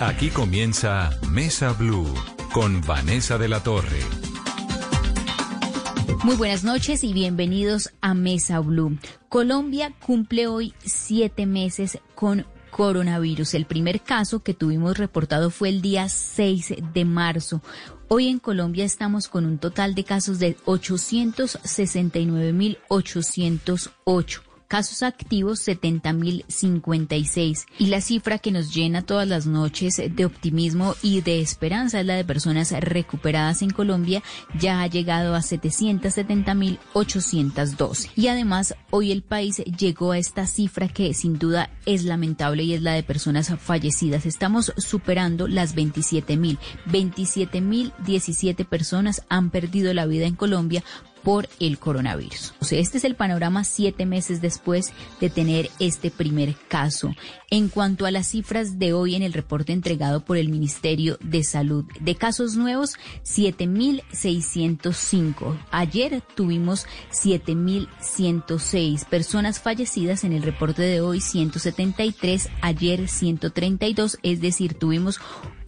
Aquí comienza Mesa Blue con Vanessa de la Torre. Muy buenas noches y bienvenidos a Mesa Blue. Colombia cumple hoy siete meses con coronavirus. El primer caso que tuvimos reportado fue el día 6 de marzo. Hoy en Colombia estamos con un total de casos de 869.808 casos activos 70.056 y la cifra que nos llena todas las noches de optimismo y de esperanza es la de personas recuperadas en Colombia. Ya ha llegado a 770.812 y además hoy el país llegó a esta cifra que sin duda es lamentable y es la de personas fallecidas. Estamos superando las 27.000 27.017 personas han perdido la vida en Colombia por el coronavirus. O sea, este es el panorama siete meses después de tener este primer caso. En cuanto a las cifras de hoy en el reporte entregado por el Ministerio de Salud, de casos nuevos, 7.605. Ayer tuvimos 7.106 personas fallecidas en el reporte de hoy, 173, ayer 132, es decir, tuvimos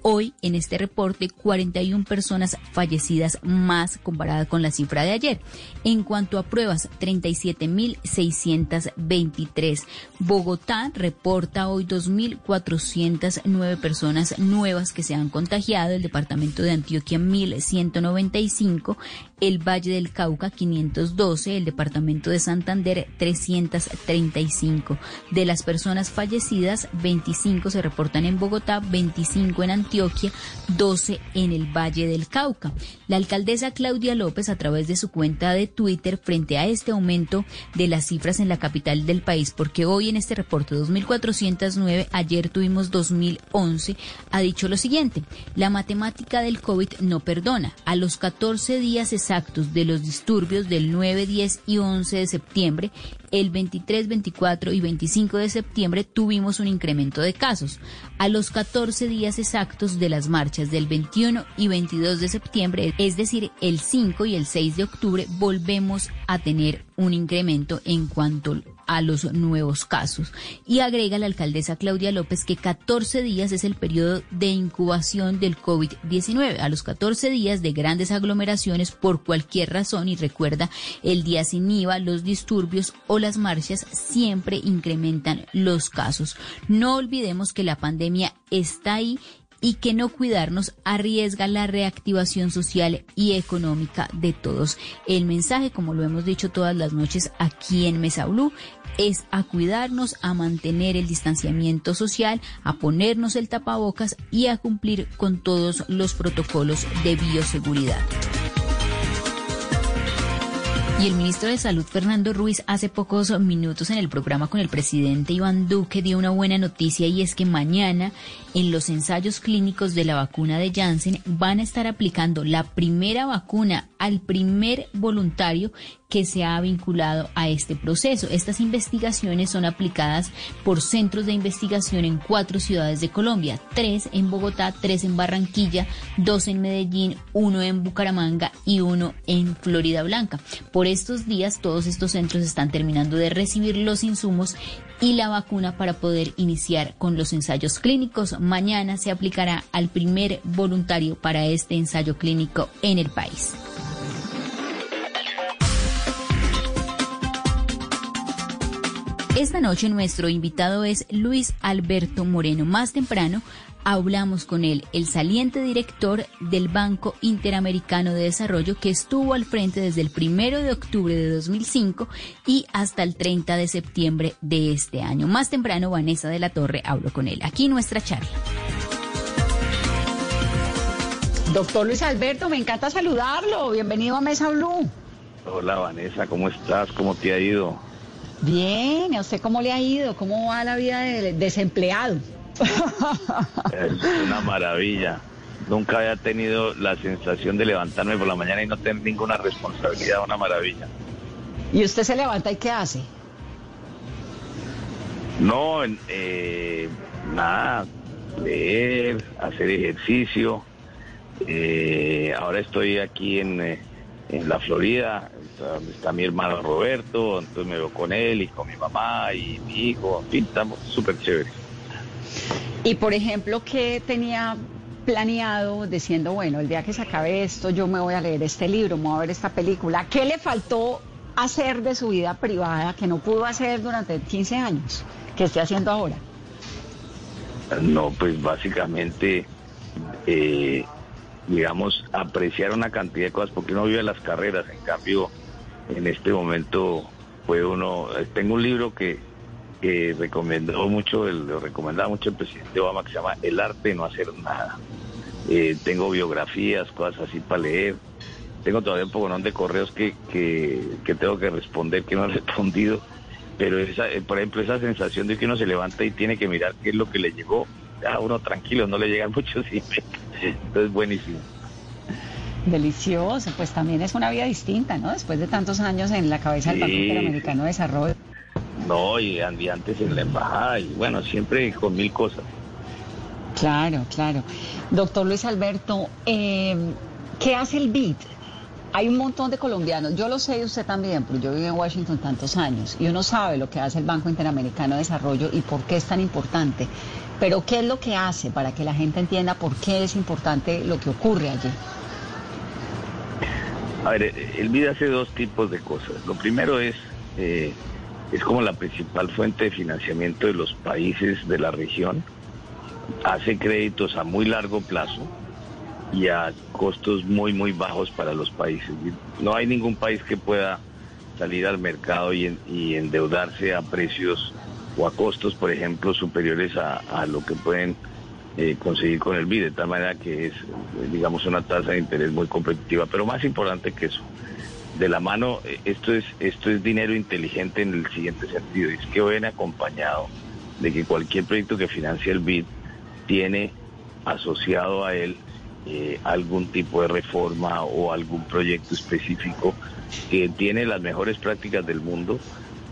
Hoy, en este reporte, 41 personas fallecidas más comparada con la cifra de ayer. En cuanto a pruebas, 37.623. Bogotá reporta hoy 2.409 personas nuevas que se han contagiado. El departamento de Antioquia, 1.195 el Valle del Cauca 512, el Departamento de Santander 335. De las personas fallecidas, 25 se reportan en Bogotá, 25 en Antioquia, 12 en el Valle del Cauca. La alcaldesa Claudia López, a través de su cuenta de Twitter, frente a este aumento de las cifras en la capital del país, porque hoy en este reporte 2.409, ayer tuvimos 2.011, ha dicho lo siguiente, la matemática del COVID no perdona. A los 14 días actos de los disturbios del 9, 10 y 11 de septiembre, el 23, 24 y 25 de septiembre tuvimos un incremento de casos. A los 14 días exactos de las marchas del 21 y 22 de septiembre, es decir, el 5 y el 6 de octubre, volvemos a tener un incremento en cuanto a los nuevos casos. Y agrega la alcaldesa Claudia López que 14 días es el periodo de incubación del COVID-19. A los 14 días de grandes aglomeraciones por cualquier razón, y recuerda, el día sin IVA, los disturbios o las marchas siempre incrementan los casos. No olvidemos que la pandemia está ahí y que no cuidarnos arriesga la reactivación social y económica de todos. El mensaje, como lo hemos dicho todas las noches aquí en Mesa Blue, es a cuidarnos, a mantener el distanciamiento social, a ponernos el tapabocas y a cumplir con todos los protocolos de bioseguridad. Y el ministro de Salud, Fernando Ruiz, hace pocos minutos en el programa con el presidente Iván Duque dio una buena noticia y es que mañana en los ensayos clínicos de la vacuna de Janssen van a estar aplicando la primera vacuna al primer voluntario que se ha vinculado a este proceso. Estas investigaciones son aplicadas por centros de investigación en cuatro ciudades de Colombia, tres en Bogotá, tres en Barranquilla, dos en Medellín, uno en Bucaramanga y uno en Florida Blanca. Por estos días todos estos centros están terminando de recibir los insumos y la vacuna para poder iniciar con los ensayos clínicos. Mañana se aplicará al primer voluntario para este ensayo clínico en el país. Esta noche nuestro invitado es Luis Alberto Moreno. Más temprano hablamos con él, el saliente director del Banco Interamericano de Desarrollo que estuvo al frente desde el primero de octubre de 2005 y hasta el 30 de septiembre de este año. Más temprano Vanessa de la Torre habló con él. Aquí nuestra charla. Doctor Luis Alberto, me encanta saludarlo. Bienvenido a Mesa Blue. Hola Vanessa, ¿cómo estás? ¿Cómo te ha ido? Bien, ¿a usted cómo le ha ido? ¿Cómo va la vida de desempleado? Es una maravilla. Nunca había tenido la sensación de levantarme por la mañana y no tener ninguna responsabilidad, una maravilla. ¿Y usted se levanta y qué hace? No, eh, nada, leer, hacer ejercicio. Eh, ahora estoy aquí en, eh, en la Florida, está mi hermano Roberto, entonces me veo con él y con mi mamá y mi hijo, en fin, estamos súper chéveres. Y por ejemplo, ¿qué tenía planeado diciendo, bueno, el día que se acabe esto, yo me voy a leer este libro, me voy a ver esta película? ¿Qué le faltó hacer de su vida privada que no pudo hacer durante 15 años, que esté haciendo ahora? No, pues básicamente, eh, digamos, apreciar una cantidad de cosas, porque uno vive las carreras, en cambio, en este momento, fue uno, tengo un libro que, que recomendó mucho, el, lo recomendaba mucho el presidente Obama, que se llama El arte de no hacer nada. Eh, tengo biografías, cosas así para leer. Tengo todavía un poco de correos que, que, que tengo que responder, que no he respondido pero esa, eh, por ejemplo esa sensación de que uno se levanta y tiene que mirar qué es lo que le llegó, a uno tranquilo, no le llegan muchos entonces buenísimo. Delicioso, pues también es una vida distinta, ¿no? Después de tantos años en la cabeza del Banco Interamericano de Desarrollo. No, y antes en la embajada, y bueno, siempre con mil cosas. Claro, claro. Doctor Luis Alberto, eh, ¿qué hace el BID? Hay un montón de colombianos, yo lo sé y usted también, porque yo vivo en Washington tantos años y uno sabe lo que hace el Banco Interamericano de Desarrollo y por qué es tan importante. Pero ¿qué es lo que hace para que la gente entienda por qué es importante lo que ocurre allí? A ver, el BID hace dos tipos de cosas. Lo primero es, eh, es como la principal fuente de financiamiento de los países de la región. Hace créditos a muy largo plazo y a costos muy, muy bajos para los países. No hay ningún país que pueda salir al mercado y, endeudarse a precios o a costos, por ejemplo, superiores a, lo que pueden eh, conseguir con el BID, de tal manera que es, digamos, una tasa de interés muy competitiva. Pero más importante que eso, de la mano, eh, esto es, esto es dinero inteligente en el siguiente sentido, es que viene acompañado de que cualquier proyecto que financie el BID tiene asociado a él eh, algún tipo de reforma o algún proyecto específico que tiene las mejores prácticas del mundo,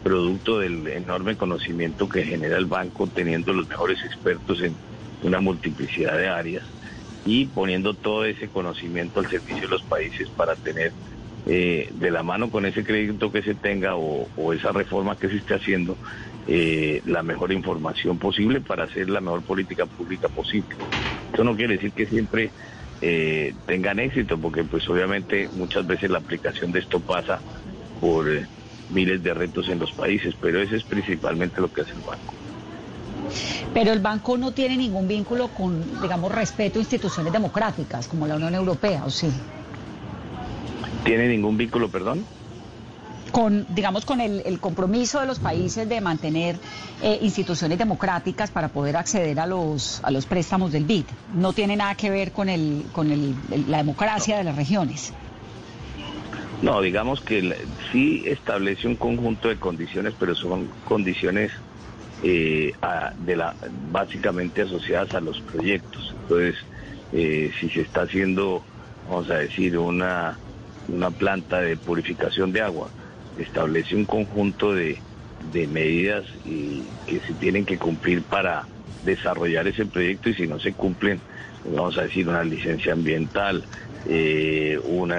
producto del enorme conocimiento que genera el banco, teniendo los mejores expertos en una multiplicidad de áreas y poniendo todo ese conocimiento al servicio de los países para tener eh, de la mano con ese crédito que se tenga o, esa reforma que se esté haciendo eh, la mejor información posible para hacer la mejor política pública posible. Eso no quiere decir que siempre eh, tengan éxito, porque pues obviamente muchas veces la aplicación de esto pasa por miles de retos en los países, pero eso es principalmente lo que hace el banco. Pero el banco no tiene ningún vínculo con, digamos, respeto a instituciones democráticas como la Unión Europea, ¿o sí? ¿Tiene ningún vínculo, perdón? con, digamos, con el, compromiso de los países de mantener eh, instituciones democráticas para poder acceder a los, a los préstamos del BID. No tiene nada que ver con, el, con el, la democracia de las regiones. No, digamos que sí establece un conjunto de condiciones, pero son condiciones eh, de la, básicamente asociadas a los proyectos. Entonces, eh, si se está haciendo, vamos a decir, una, una planta de purificación de agua, establece un conjunto de, medidas y que se tienen que cumplir para desarrollar ese proyecto y si no se cumplen, vamos a decir, una licencia ambiental, eh, un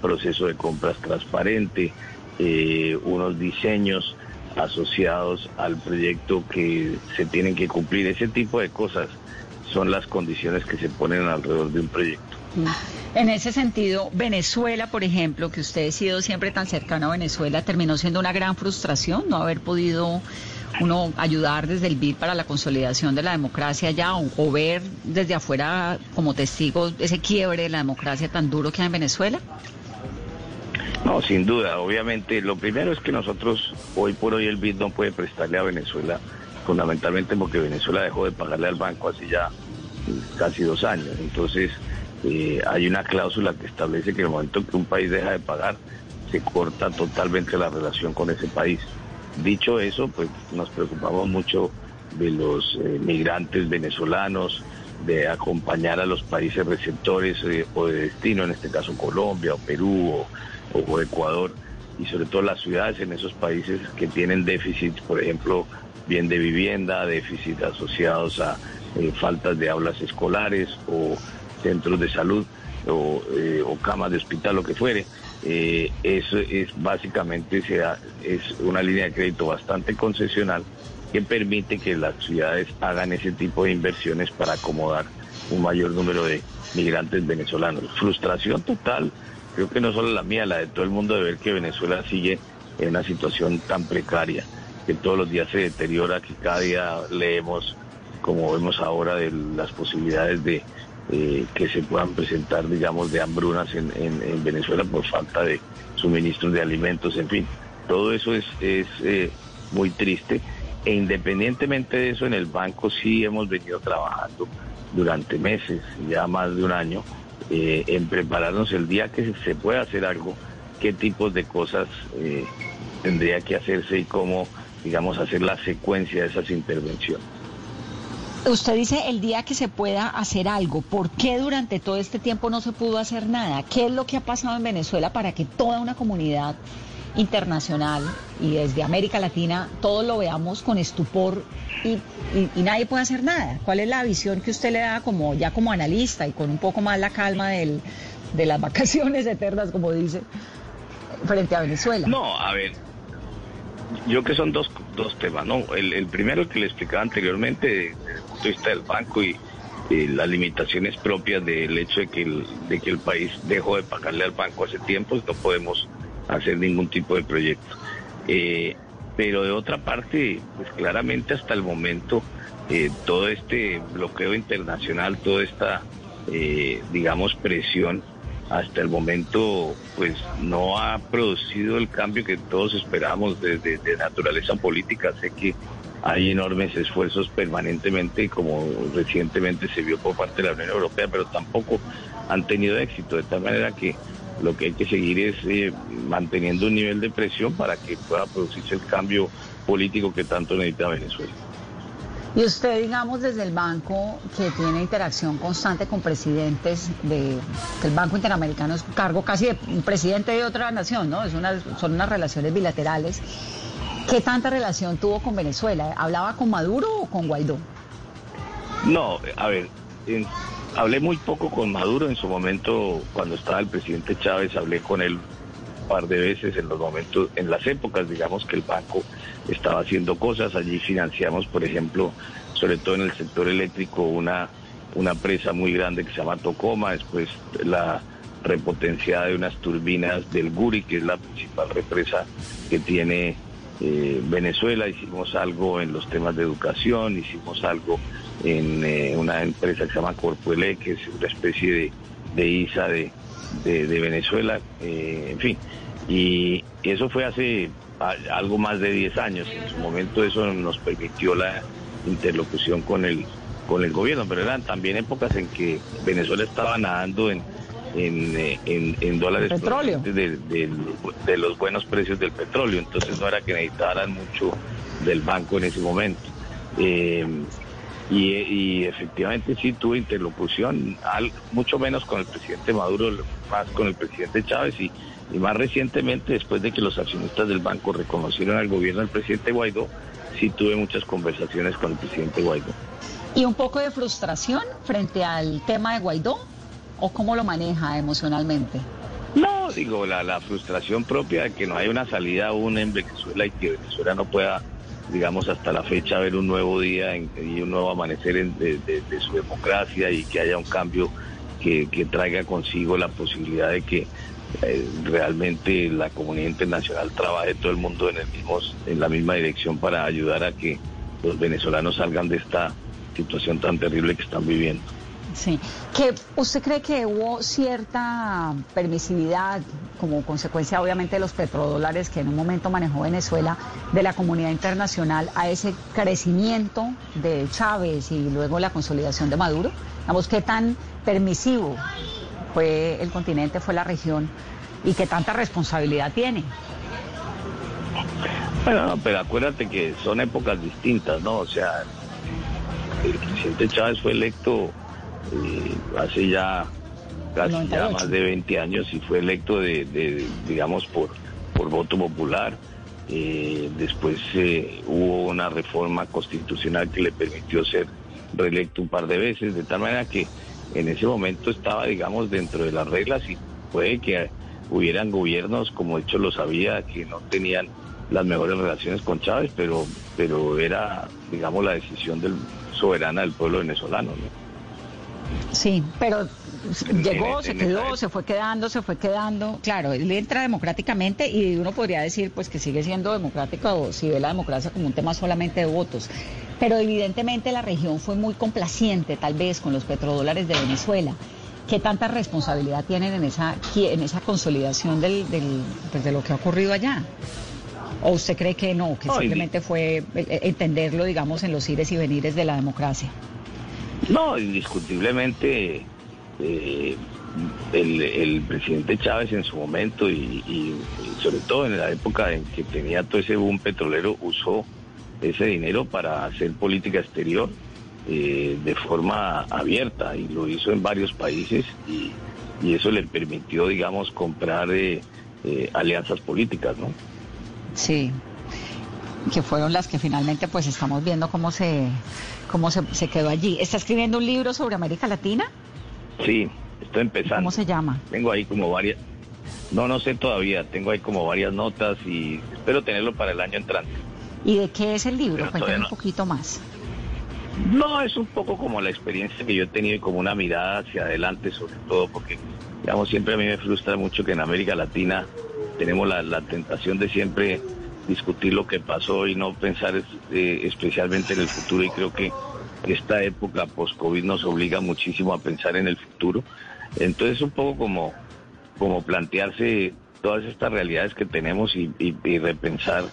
proceso de compras transparente, eh, unos diseños asociados al proyecto que se tienen que cumplir. Ese tipo de cosas son las condiciones que se ponen alrededor de un proyecto. En ese sentido, Venezuela, por ejemplo, que usted ha sido siempre tan cercano a Venezuela, terminó siendo una gran frustración no haber podido uno ayudar desde el BID para la consolidación de la democracia ya o, ver desde afuera como testigo ese quiebre de la democracia tan duro que hay en Venezuela? No, sin duda. Obviamente, lo primero es que nosotros, hoy por hoy, el BID no puede prestarle a Venezuela, fundamentalmente porque Venezuela dejó de pagarle al banco hace ya casi dos años. Entonces, eh, hay una cláusula que establece que en el momento que un país deja de pagar, se corta totalmente la relación con ese país. Dicho eso, pues nos preocupamos mucho de los eh, migrantes venezolanos, de acompañar a los países receptores eh, o de destino, en este caso Colombia o Perú o, Ecuador, y sobre todo las ciudades en esos países que tienen déficits, por ejemplo, bien de vivienda, déficits asociados a faltas de aulas escolares o centros de salud o, eh, camas de hospital, lo que fuere. Eh, eso es básicamente sea, es una línea de crédito bastante concesional que permite que las ciudades hagan ese tipo de inversiones para acomodar un mayor número de migrantes venezolanos. Frustración total, creo que no solo la mía, la de todo el mundo de ver que Venezuela sigue en una situación tan precaria, que todos los días se deteriora, que cada día leemos, como vemos ahora, de las posibilidades de eh, que se puedan presentar, digamos, de hambrunas en, Venezuela por falta de suministros de alimentos, en fin. Todo eso es, es eh, muy triste. E independientemente de eso, en el banco sí hemos venido trabajando durante meses, ya más de un año, eh, en prepararnos el día que se pueda hacer algo, qué tipos de cosas tendría que hacerse y cómo, digamos, hacer la secuencia de esas intervenciones. Usted dice el día que se pueda hacer algo. ¿Por qué durante todo este tiempo no se pudo hacer nada? ¿Qué es lo que ha pasado en Venezuela para que toda una comunidad internacional y desde América Latina todos lo veamos con estupor y, nadie puede hacer nada? ¿Cuál es la visión que usted le da como ya como analista y con un poco más la calma de las vacaciones eternas, como dice, frente a Venezuela? No, a ver, yo creo que son dos, dos temas, ¿no? El, primero que le explicaba anteriormente, el punto de del banco y, las limitaciones propias del hecho de que el, de que el país dejó de pagarle al banco hace tiempo, no podemos hacer ningún tipo de proyecto. Eh, pero de otra parte, pues claramente hasta el momento, eh, todo este bloqueo internacional, toda esta, eh, digamos, presión, hasta el momento pues no ha producido el cambio que todos esperamos desde de, naturaleza política. Sé que hay enormes esfuerzos permanentemente, como recientemente se vio por parte de la Unión Europea, pero tampoco han tenido éxito, de tal manera que lo que hay que seguir es eh, manteniendo un nivel de presión para que pueda producirse el cambio político que tanto necesita Venezuela. Y usted, digamos, desde el banco que tiene interacción constante con presidentes de el Banco Interamericano es cargo casi de presidente de otra nación, ¿no? Son unas relaciones bilaterales. ¿Qué tanta relación tuvo con Venezuela? ¿Hablaba con Maduro o con Guaidó? No, a ver, hablé muy poco con Maduro en su momento cuando estaba el presidente Chávez, hablé con él un par de veces en los momentos, en las épocas, digamos, que el banco estaba haciendo cosas. Allí financiamos, por ejemplo, sobre todo en el sector eléctrico, una, una presa muy grande que se llama Tocoma, después la repotenciada de unas turbinas del Guri, que es la principal represa que tiene eh, Venezuela. Hicimos algo en los temas de educación, hicimos algo en eh, una empresa que se llama Corpuele, que es una especie de, ISA de, de, Venezuela, eh, en fin. Y eso fue hace algo más de 10 años. En su momento eso nos permitió la interlocución con el, con el gobierno, pero eran también épocas en que Venezuela estaba nadando en, en, en, dólares petróleo. De, de, los buenos precios del petróleo, entonces no era que necesitaran mucho del banco en ese momento. Eh, y, efectivamente sí tuve interlocución, mucho menos con el presidente Maduro, más con el presidente Chávez y, y más recientemente, después de que los accionistas del banco reconocieron al gobierno del presidente Guaidó, sí tuve muchas conversaciones con el presidente Guaidó. ¿Y un poco de frustración frente al tema de Guaidó? ¿O cómo lo maneja emocionalmente? No, digo, la, la frustración propia de que no hay una salida aún en Venezuela y que Venezuela no pueda digamos, hasta la fecha ver un nuevo día y un nuevo amanecer de, su democracia y que haya un cambio que, traiga consigo la posibilidad de que eh, realmente la comunidad internacional trabaje todo el mundo en, el mismo, en la misma dirección para ayudar a que los venezolanos salgan de esta situación tan terrible que están viviendo. Sí. ¿Que ¿Usted cree que hubo cierta permisividad como consecuencia obviamente de los petrodólares que en un momento manejó Venezuela de la comunidad internacional a ese crecimiento de Chávez y luego la consolidación de Maduro? Vamos, ¿qué tan permisivo fue el continente, fue la región y qué tanta responsabilidad tiene? Bueno, pero acuérdate que son épocas distintas, ¿no? O sea, el presidente Chávez fue electo eh, hace ya casi ya más de 20 años y fue electo de, digamos, por, por voto popular. Eh, después eh, hubo una reforma constitucional que le permitió ser reelecto un par de veces, de tal manera que en ese momento estaba, digamos, dentro de las reglas y puede que hubieran gobiernos, como de hecho lo sabía, que no tenían las mejores relaciones con Chávez, pero, pero era, digamos, la decisión del soberana del pueblo venezolano. Sí, pero llegó, se quedó, se fue quedando, se fue quedando. Claro, él entra democráticamente y uno podría decir pues que sigue siendo democrático o si ve la democracia como un tema solamente de votos. Pero evidentemente la región fue muy complaciente tal vez con los petrodólares de Venezuela. ¿Qué tanta responsabilidad tienen en esa, en esa consolidación del, del, pues, de lo que ha ocurrido allá? ¿O usted cree que no, que simplemente fue eh, eh, entenderlo, digamos, en los ires y venires de la democracia? No, indiscutiblemente eh, el, presidente Chávez en su momento y, sobre todo en la época en que tenía todo ese boom petrolero usó ese dinero para hacer política exterior eh, de forma abierta y lo hizo en varios países y, eso le permitió, digamos, comprar eh, alianzas políticas, ¿no? Sí, que fueron las que finalmente pues estamos viendo cómo se cómo se, se quedó allí. ¿Está escribiendo un libro sobre América Latina? Sí, estoy empezando. ¿Cómo se llama? Tengo ahí como varias... No, no sé todavía. Tengo ahí como varias notas y espero tenerlo para el año entrante. ¿Y de qué es el libro? Cuéntame un poquito más. No, es un poco como la experiencia que yo he tenido y como una mirada hacia adelante, sobre todo porque, digamos, siempre a mí me frustra mucho que en América Latina tenemos la, la tentación de siempre discutir lo que pasó y no pensar eh, especialmente en el futuro y creo que esta época post-COVID nos obliga muchísimo a pensar en el futuro. Entonces un poco como, como plantearse todas estas realidades que tenemos y, repensar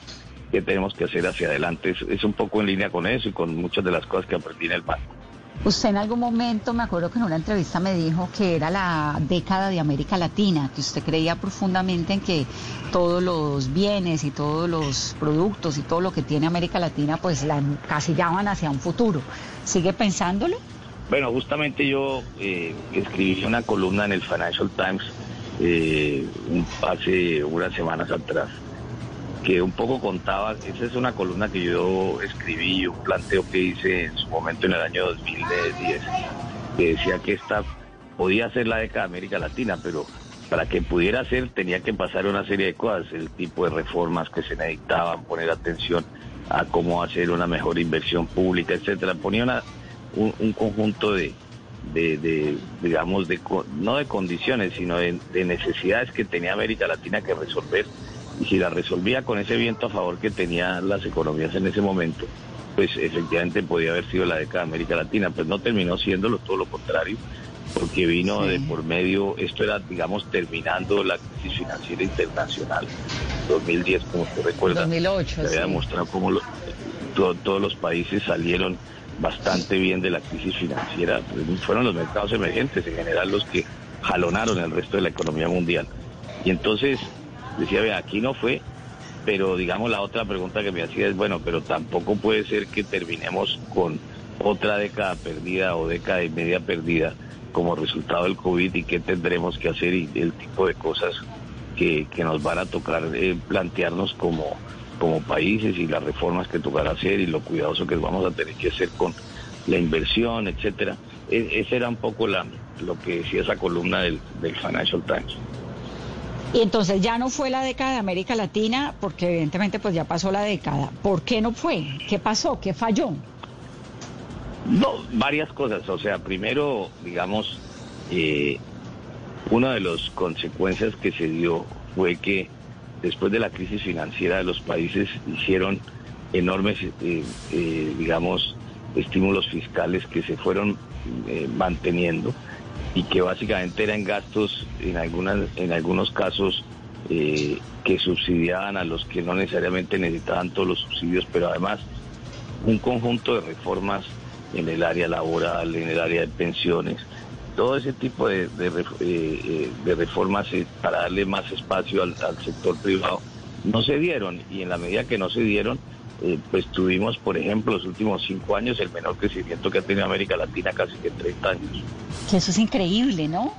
qué tenemos que hacer hacia adelante. Es, un poco en línea con eso y con muchas de las cosas que aprendí en el banco. Usted en algún momento, me acuerdo que en una entrevista me dijo que era la década de América Latina, que usted creía profundamente en que todos los bienes y todos los productos y todo lo que tiene América Latina pues la encasillaban hacia un futuro. ¿Sigue pensándolo? Bueno, justamente yo eh, escribí una columna en el Financial Times eh, hace unas semanas atrás que un poco contaba, esa es una columna que yo escribí, un planteo que hice en su momento en el año 2010, que decía que esta podía ser la década de América Latina, pero para que pudiera ser tenía que pasar una serie de cosas, el tipo de reformas que se necesitaban, poner atención a cómo hacer una mejor inversión pública, etcétera. Ponía un, conjunto de, de, digamos, de, no de condiciones, sino de, necesidades que tenía América Latina que resolver. Y si la resolvía con ese viento a favor que tenían las economías en ese momento, pues efectivamente podía haber sido la década de América Latina, pues no terminó siéndolo, todo lo contrario, porque vino de por medio, esto era, digamos, terminando la crisis financiera internacional, 2010, como usted recuerda. 2008, se había demostrado cómo todos los países salieron bastante bien de la crisis financiera. Fueron los mercados emergentes en general los que jalonaron el resto de la economía mundial. Y entonces decía, vea, aquí no fue, pero digamos la otra pregunta que me hacía es, bueno, pero tampoco puede ser que terminemos con otra década perdida o década y media perdida como resultado del COVID y qué tendremos que hacer y el tipo de cosas que, nos van a tocar eh, plantearnos como, como países y las reformas que tocará hacer y lo cuidadoso que vamos a tener que hacer con la inversión, etcétera. E, ese era un poco la, lo que decía esa columna del, del Financial Times. Y entonces ya no fue la década de América Latina, porque evidentemente pues ya pasó la década. ¿Por qué no fue? ¿Qué pasó? ¿Qué falló? No, varias cosas. O sea, primero, digamos, eh, una de las consecuencias que se dio fue que después de la crisis financiera los países hicieron enormes, eh, eh, digamos, estímulos fiscales que se fueron manteniendo y que básicamente eran gastos en algunas en algunos casos que subsidiaban a los que no necesariamente necesitaban todos los subsidios, pero además un conjunto de reformas en el área laboral, en el área de pensiones, todo ese tipo de, de, eh, eh, reformas eh, para darle más espacio al, sector privado no se dieron y en la medida que no se dieron, pues tuvimos, por ejemplo, los últimos cinco años el menor crecimiento que ha tenido América Latina casi que 30 años. Que eso es increíble, ¿no?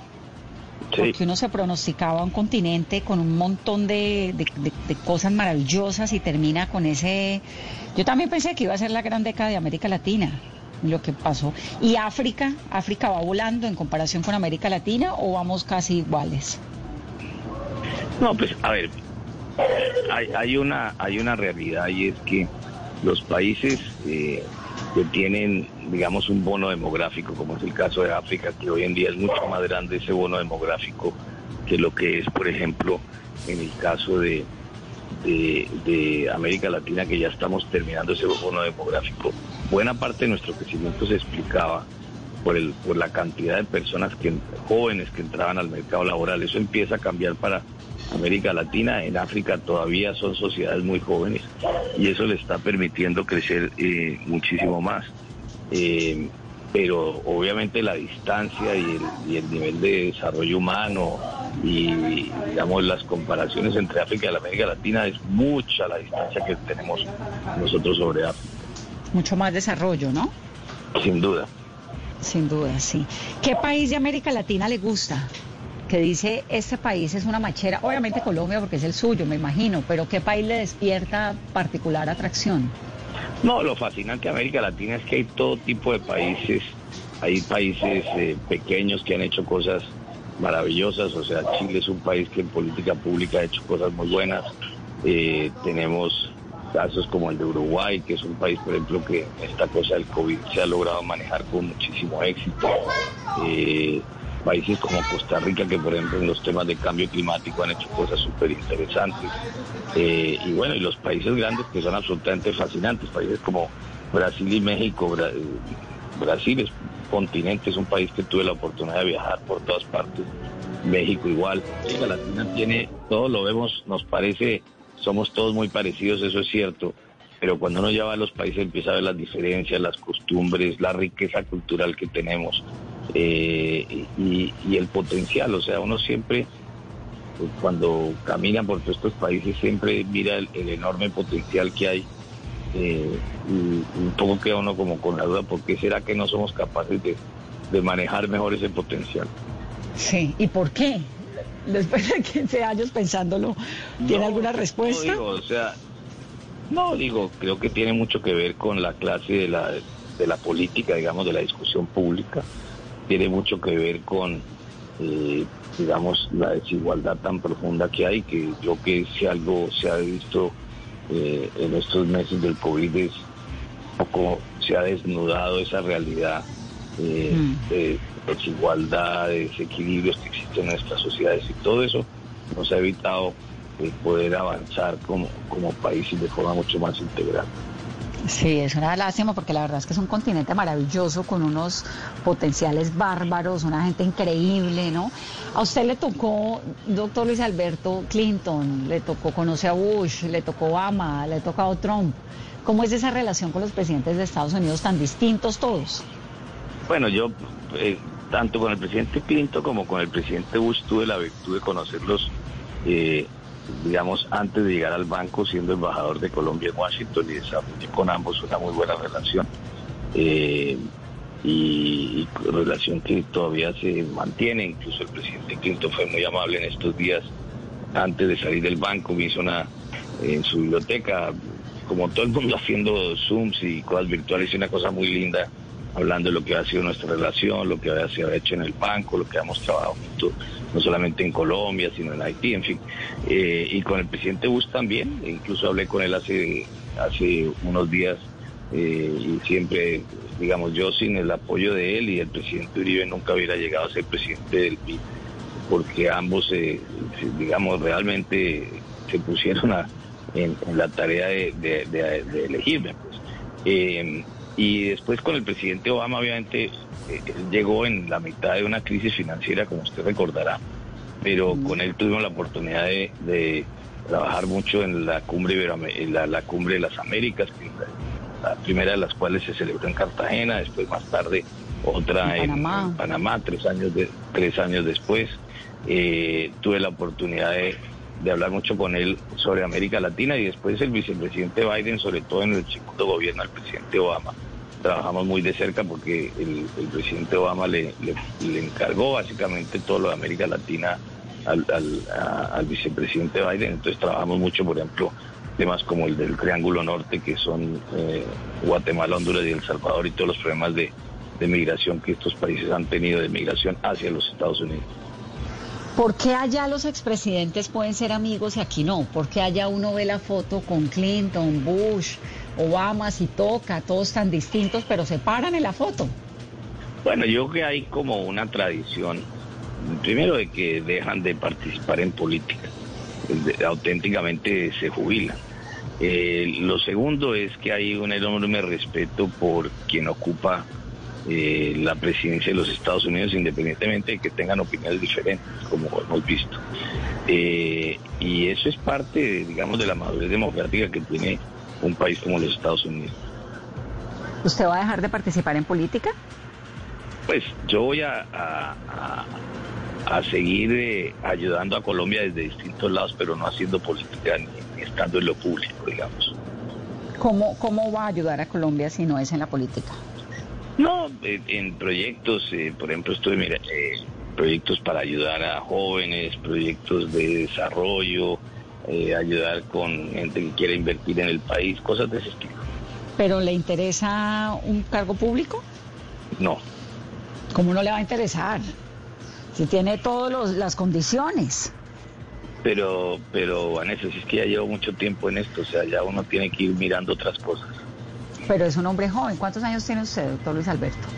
Porque uno se pronosticaba un continente con un montón de, de, cosas maravillosas y termina con ese... Yo también pensé que iba a ser la gran década de América Latina lo que pasó. ¿Y África? ¿África va volando en comparación con América Latina o vamos casi iguales? No, pues a ver, hay, hay, una, hay una realidad y es que los países eh, que tienen, digamos, un bono demográfico, como es el caso de África, que hoy en día es mucho más grande ese bono demográfico que lo que es, por ejemplo, en el caso de, de, América Latina, que ya estamos terminando ese bono demográfico. Buena parte de nuestro crecimiento se explicaba por, el, por la cantidad de personas que, jóvenes que entraban al mercado laboral. Eso empieza a cambiar para América Latina. En África todavía son sociedades muy jóvenes y eso le está permitiendo crecer eh, muchísimo más. Eh, pero obviamente la distancia y el, y el nivel de desarrollo humano, y digamos las comparaciones entre África y la América Latina es mucha la distancia que tenemos nosotros sobre África. Mucho más desarrollo, ¿no? Sin duda. Sin duda, sí. ¿Qué país de América Latina le gusta? Que dice, este país es una machera, obviamente Colombia porque es el suyo, me imagino, pero ¿qué país le despierta particular atracción? No, lo fascinante de América Latina es que hay todo tipo de países, hay países eh, pequeños que han hecho cosas maravillosas, o sea, Chile es un país que en política pública ha hecho cosas muy buenas. Eh, tenemos casos como el de Uruguay, que es un país, por ejemplo, que esta cosa del COVID se ha logrado manejar con muchísimo éxito. Eh, países como Costa Rica, que por ejemplo en los temas de cambio climático han hecho cosas súper interesantes. Eh, y bueno, y los países grandes que son absolutamente fascinantes, países como Brasil y México. Brasil es continente, es un país que tuve la oportunidad de viajar por todas partes. México igual. La Latina tiene, todo lo vemos, nos parece, somos todos muy parecidos, eso es cierto, pero cuando uno ya va a los países empieza a ver las diferencias, las costumbres, la riqueza cultural que tenemos eh, y, el potencial, o sea, uno siempre pues, cuando camina por todos estos países siempre mira el enorme potencial que hay eh, y, un poco queda uno como con la duda, ¿por qué será que no somos capaces de, manejar mejor ese potencial? Sí, ¿y por qué? Después de 15 años pensándolo, ¿tiene alguna respuesta? No, digo, o sea, no, digo, creo que tiene mucho que ver con la clase de la, de la política, digamos, de la discusión pública. Tiene mucho que ver con, eh, digamos, la desigualdad tan profunda que hay, que yo que si algo se ha visto eh, en estos meses del COVID es poco se ha desnudado esa realidad eh, mm. de desigualdad, de desequilibrios que existen en nuestras sociedades y todo eso nos ha evitado eh, poder avanzar como, como país y de forma mucho más integral. Sí, es una lástima porque la verdad es que es un continente maravilloso con unos potenciales bárbaros, una gente increíble, ¿no? A usted le tocó, doctor Luis Alberto Clinton, le tocó, conoce a Bush, le tocó Obama, le tocó a Trump. ¿Cómo es esa relación con los presidentes de Estados Unidos tan distintos todos? Bueno, yo eh, tanto con el presidente Clinton como con el presidente Bush tuve la virtud de conocerlos. Eh, digamos, antes de llegar al banco, siendo embajador de Colombia en Washington y desarrollé con ambos una muy buena relación. Eh, y, relación que todavía se mantiene, incluso el presidente Clinton fue muy amable en estos días, antes de salir del banco, me hizo una, en su biblioteca, como todo el mundo haciendo Zooms y cosas virtuales, y una cosa muy linda, hablando de lo que ha sido nuestra relación, lo que se ha hecho en el banco, lo que hemos trabajado juntos no solamente en Colombia, sino en Haití, en fin. Eh, y con el presidente Bush también, incluso hablé con él hace, hace unos días eh, y siempre, digamos, yo sin el apoyo de él y el presidente Uribe nunca hubiera llegado a ser presidente del PIB, porque ambos, eh, digamos, realmente se pusieron en, la tarea de, elegirme. Pues. Y después con el presidente Obama, obviamente, eh, llegó en la mitad de una crisis financiera, como usted recordará, pero con él tuvimos la oportunidad de, trabajar mucho en la cumbre, la, la cumbre de las Américas, la, primera de las cuales se celebró en Cartagena, después más tarde otra en, Panamá. tres años, de, tres años después. Eh, tuve la oportunidad de, de, hablar mucho con él sobre América Latina y después el vicepresidente Biden, sobre todo en el segundo gobierno del presidente Obama trabajamos muy de cerca porque el, presidente Obama le, encargó básicamente todo lo de América Latina al, vicepresidente Biden, entonces trabajamos mucho, por ejemplo, temas como el del Triángulo Norte, que son eh, Guatemala, Honduras y El Salvador, y todos los problemas de, migración que estos países han tenido de migración hacia los Estados Unidos. ¿Por qué allá los expresidentes pueden ser amigos y aquí no? ¿Por qué allá uno ve la foto con Clinton, Bush, Obama, si toca, todos tan distintos, pero se paran en la foto? Bueno, yo creo que hay como una tradición, primero de que dejan de participar en política, auténticamente se jubilan. Eh, lo segundo es que hay un enorme respeto por quien ocupa eh, la presidencia de los Estados Unidos, independientemente de que tengan opiniones diferentes, como hemos visto. Eh, y eso es parte, digamos, de la madurez democrática que tiene un país como los Estados Unidos. ¿Usted va a dejar de participar en política? Pues yo voy a, a, seguir eh, ayudando a Colombia desde distintos lados, pero no haciendo política ni, estando en lo público, digamos. ¿Cómo, ¿Cómo va a ayudar a Colombia si no es en la política? No, en, proyectos, eh, por ejemplo, estoy mira, eh, proyectos para ayudar a jóvenes, proyectos de desarrollo, eh, ayudar con gente que quiere invertir en el país, cosas de ese estilo. ¿Pero le interesa un cargo público? No. ¿Cómo no le va a interesar? Si tiene todas las condiciones. Pero, pero Vanessa, si es que ya llevo mucho tiempo en esto, o sea, ya uno tiene que ir mirando otras cosas. Pero es un hombre joven. ¿Cuántos años tiene usted, doctor Luis Alberto?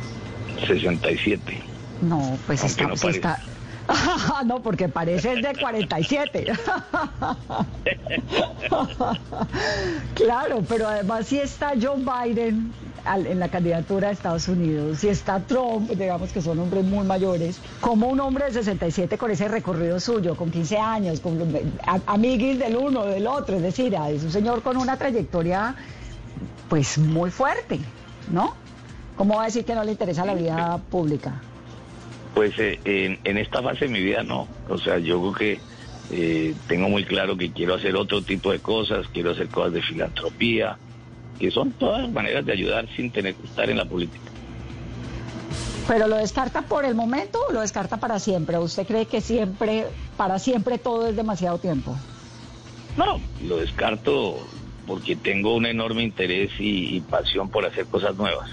67. No, pues está, no, está... no, porque parece de 47. claro, pero además si está Joe Biden en la candidatura de Estados Unidos, si está Trump, digamos que son hombres muy mayores, como un hombre de 67 con ese recorrido suyo, con 15 años, con amiguis del uno, del otro, es decir, es un señor con una trayectoria pues muy fuerte, ¿no? ¿Cómo va a decir que no le interesa la vida pública? Pues eh, en, esta fase de mi vida no. O sea, yo creo que eh, tengo muy claro que quiero hacer otro tipo de cosas, quiero hacer cosas de filantropía, que son todas maneras de ayudar sin tener que estar en la política. ¿Pero lo descarta por el momento o lo descarta para siempre? ¿Usted cree que siempre, para siempre todo es demasiado tiempo? No, lo descarto porque tengo un enorme interés y, pasión por hacer cosas nuevas.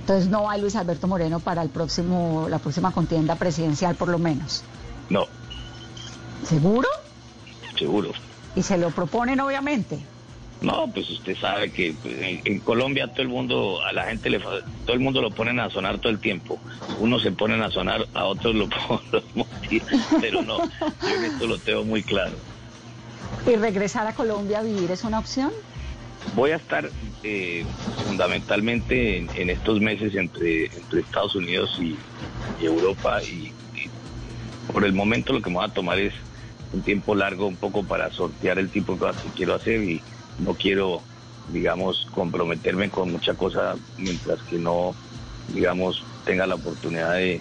Entonces no hay Luis Alberto Moreno para el próximo, la próxima contienda presidencial, por lo menos. No. ¿Seguro? Seguro. ¿Y se lo proponen, obviamente? No, pues usted sabe que pues, en, Colombia todo el mundo, a la gente le, todo el mundo lo ponen a sonar todo el tiempo. Unos se ponen a sonar, a otros lo, ponen, pero no, yo esto lo tengo muy claro. ¿Y regresar a Colombia a vivir es una opción? Voy a estar eh, fundamentalmente en, estos meses entre, entre Estados Unidos y, Europa y, por el momento lo que me voy a tomar es un tiempo largo un poco para sortear el tipo de cosas que quiero hacer y no quiero, digamos, comprometerme con mucha cosa mientras que no, digamos, tenga la oportunidad de,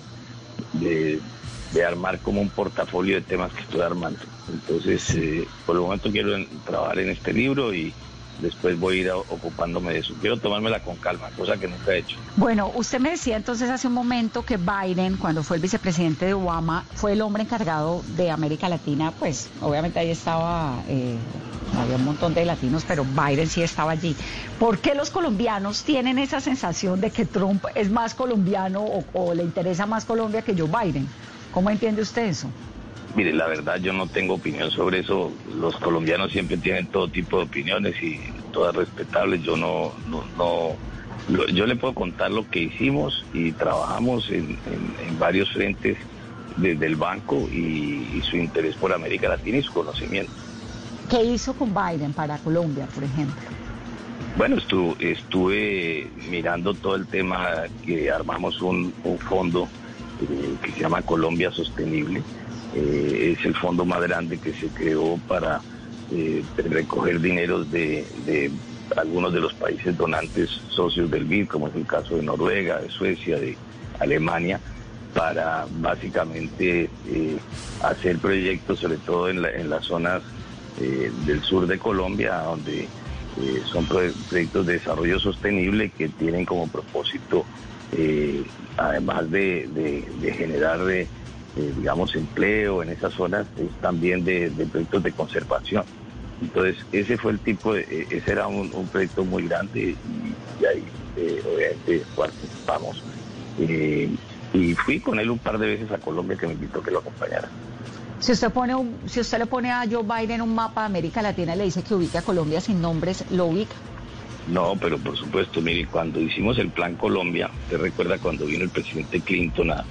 de armar como un portafolio de temas que estoy armando. Entonces, eh, por el momento quiero trabajar en este libro y después voy a ir ocupándome de eso. Quiero tomármela con calma, cosa que nunca he hecho. Bueno, usted me decía entonces hace un momento que Biden, cuando fue el vicepresidente de Obama, fue el hombre encargado de América Latina, pues obviamente ahí estaba, eh, había un montón de latinos, pero Biden sí estaba allí. ¿Por qué los colombianos tienen esa sensación de que Trump es más colombiano o, le interesa más Colombia que Joe Biden? ¿Cómo entiende usted eso? Mire, la verdad yo no tengo opinión sobre eso. Los colombianos siempre tienen todo tipo de opiniones y todas respetables. Yo no, no, yo le puedo contar lo que hicimos y trabajamos en, varios frentes desde el banco y, su interés por América Latina y su conocimiento. ¿Qué hizo con Biden para Colombia, por ejemplo? Bueno, estuve mirando todo el tema que armamos un, fondo eh, que se llama Colombia Sostenible eh, es el fondo más grande que se creó para eh, recoger dineros de, algunos de los países donantes socios del BID, como es el caso de Noruega, de Suecia, de Alemania, para básicamente eh, hacer proyectos, sobre todo en, las zonas del sur de Colombia, donde son proyectos de desarrollo sostenible que tienen como propósito, además de, de generar eh, digamos, empleo en esas zonas, es también de, proyectos de conservación. Entonces, ese fue el tipo, de, eh, ese era un, proyecto muy grande y, ahí eh, obviamente participamos. y fui con él un par de veces a Colombia que me invitó que lo acompañara. Si usted pone un- si usted le pone a Joe Biden un mapa de América Latina y le dice que ubica a Colombia sin nombres, lo ubica. No, pero por supuesto, mire, cuando hicimos el Plan Colombia, usted recuerda cuando vino el presidente Clinton a,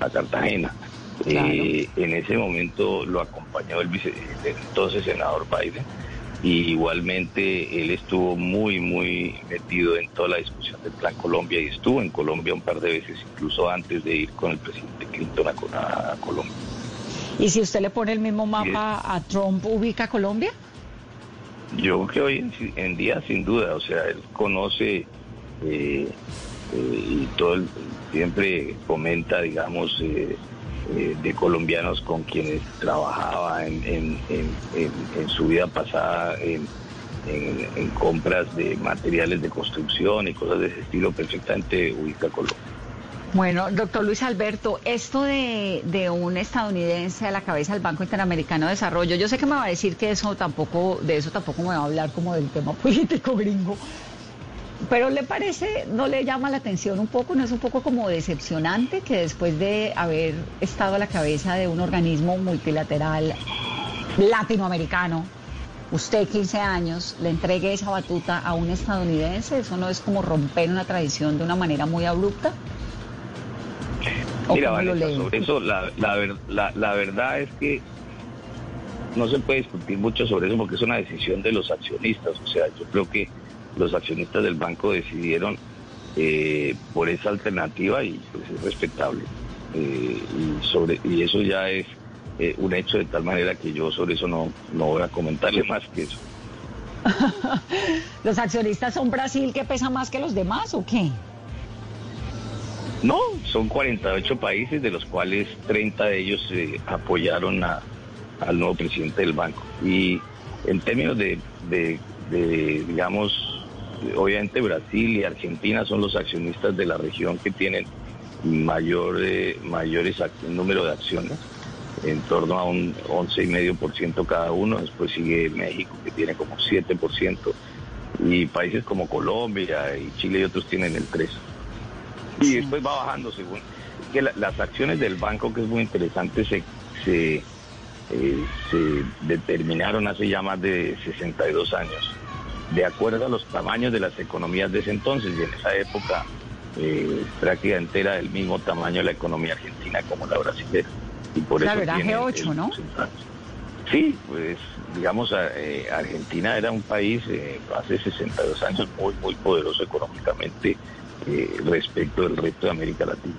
a Cartagena. Claro. Eh, en ese momento lo acompañó el, vice, el entonces senador Biden y igualmente él estuvo muy, muy metido en toda la discusión del Plan Colombia y estuvo en Colombia un par de veces, incluso antes de ir con el presidente Clinton a, a Colombia. Y si usted le pone el mismo mapa a Trump, ubica Colombia. Yo creo que hoy en, en día, sin duda, o sea, él conoce eh, eh, y todo el- siempre comenta, digamos, eh, eh, de colombianos con quienes trabajaba en, su vida pasada en compras de materiales de construcción y cosas de ese estilo, perfectamente ubica Colombia. Bueno, doctor Luis Alberto, esto de, de un estadounidense a la cabeza del Banco Interamericano de Desarrollo, yo sé que me va a decir que eso tampoco, de eso tampoco me va a hablar como del tema político gringo, pero ¿le parece, no le llama la atención un poco, no es un poco como decepcionante que después de haber estado a la cabeza de un organismo multilateral latinoamericano, usted 15 años, le entregue esa batuta a un estadounidense? ¿Eso no es como romper una tradición de una manera muy abrupta? ¿O Mira, Vanessa, sobre eso, la, la, la- la verdad es que no se puede discutir mucho sobre eso porque es una decisión de los accionistas. O sea, yo creo que los accionistas del banco decidieron eh, por esa alternativa y pues es respetable. Eh, y, sobre, y eso ya es eh, un hecho de tal manera que yo sobre eso no, no voy a comentarle más que eso. ¿Los accionistas son Brasil que pesa más que los demás o qué? No, son 48 países, de los cuales 30 de ellos eh, apoyaron a- al nuevo presidente del banco. Y en términos de, de- de, digamos, obviamente Brasil y Argentina son los accionistas de la región que tienen mayor, eh, mayores número de acciones, en torno a un 11,5% cada uno. Después sigue México, que tiene como 7%. Y países como Colombia y Chile y otros tienen el 3%. Y después va bajando según. Que la- las acciones del banco, que es muy interesante, se, se, eh, se determinaron hace ya más de 62 años, de acuerdo a los tamaños de las economías de ese entonces. Y en esa época eh, prácticamente era del mismo tamaño la economía argentina como la brasileña. Y por Claro, eso era tiene G8, el ¿no? Sí, pues digamos, eh, Argentina era un país eh, hace 62 años muy, muy poderoso económicamente eh, respecto del resto de América Latina.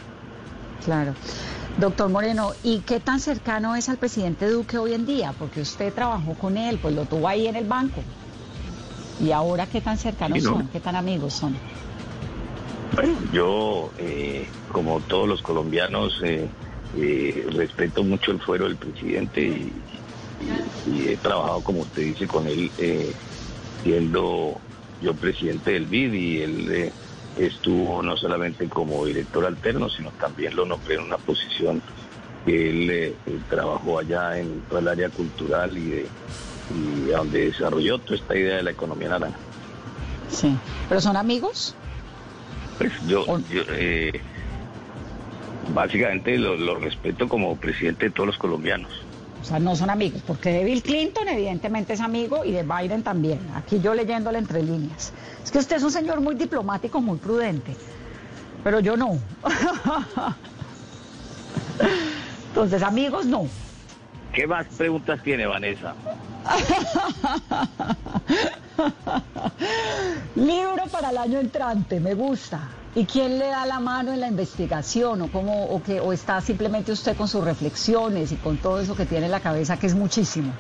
Claro. Doctor Moreno, ¿y qué tan cercano es al presidente Duque hoy en día? Porque usted trabajó con él, pues lo tuvo ahí en el banco. ¿Y ahora qué tan cercanos Sí, ¿no? son? ¿Qué tan amigos son? Bueno, yo, eh, como todos los colombianos, eh, eh, respeto mucho el fuero del presidente y, y- y he trabajado, como usted dice, con él, eh, siendo yo presidente del BID y él eh, estuvo no solamente como director alterno, sino también lo nombré en una posición que él trabajó allá en todo el área cultural y, de, y a donde desarrolló toda esta idea de la economía naranja. Sí. ¿Pero son amigos? Pues yo, eh, básicamente lo, lo respeto como presidente de todos los colombianos. O sea, no son amigos, porque de Bill Clinton evidentemente es amigo y de Biden también. Aquí yo leyéndole entre líneas. Es que usted es un señor muy diplomático, muy prudente, pero yo no. Entonces, amigos no. ¿Qué más preguntas tiene Vanessa? Libro para el año entrante, me gusta. ¿Y quién le da la mano en la investigación? ¿O, cómo, o, que, ¿O está simplemente usted con sus reflexiones y con todo eso que tiene en la cabeza, que es muchísimo?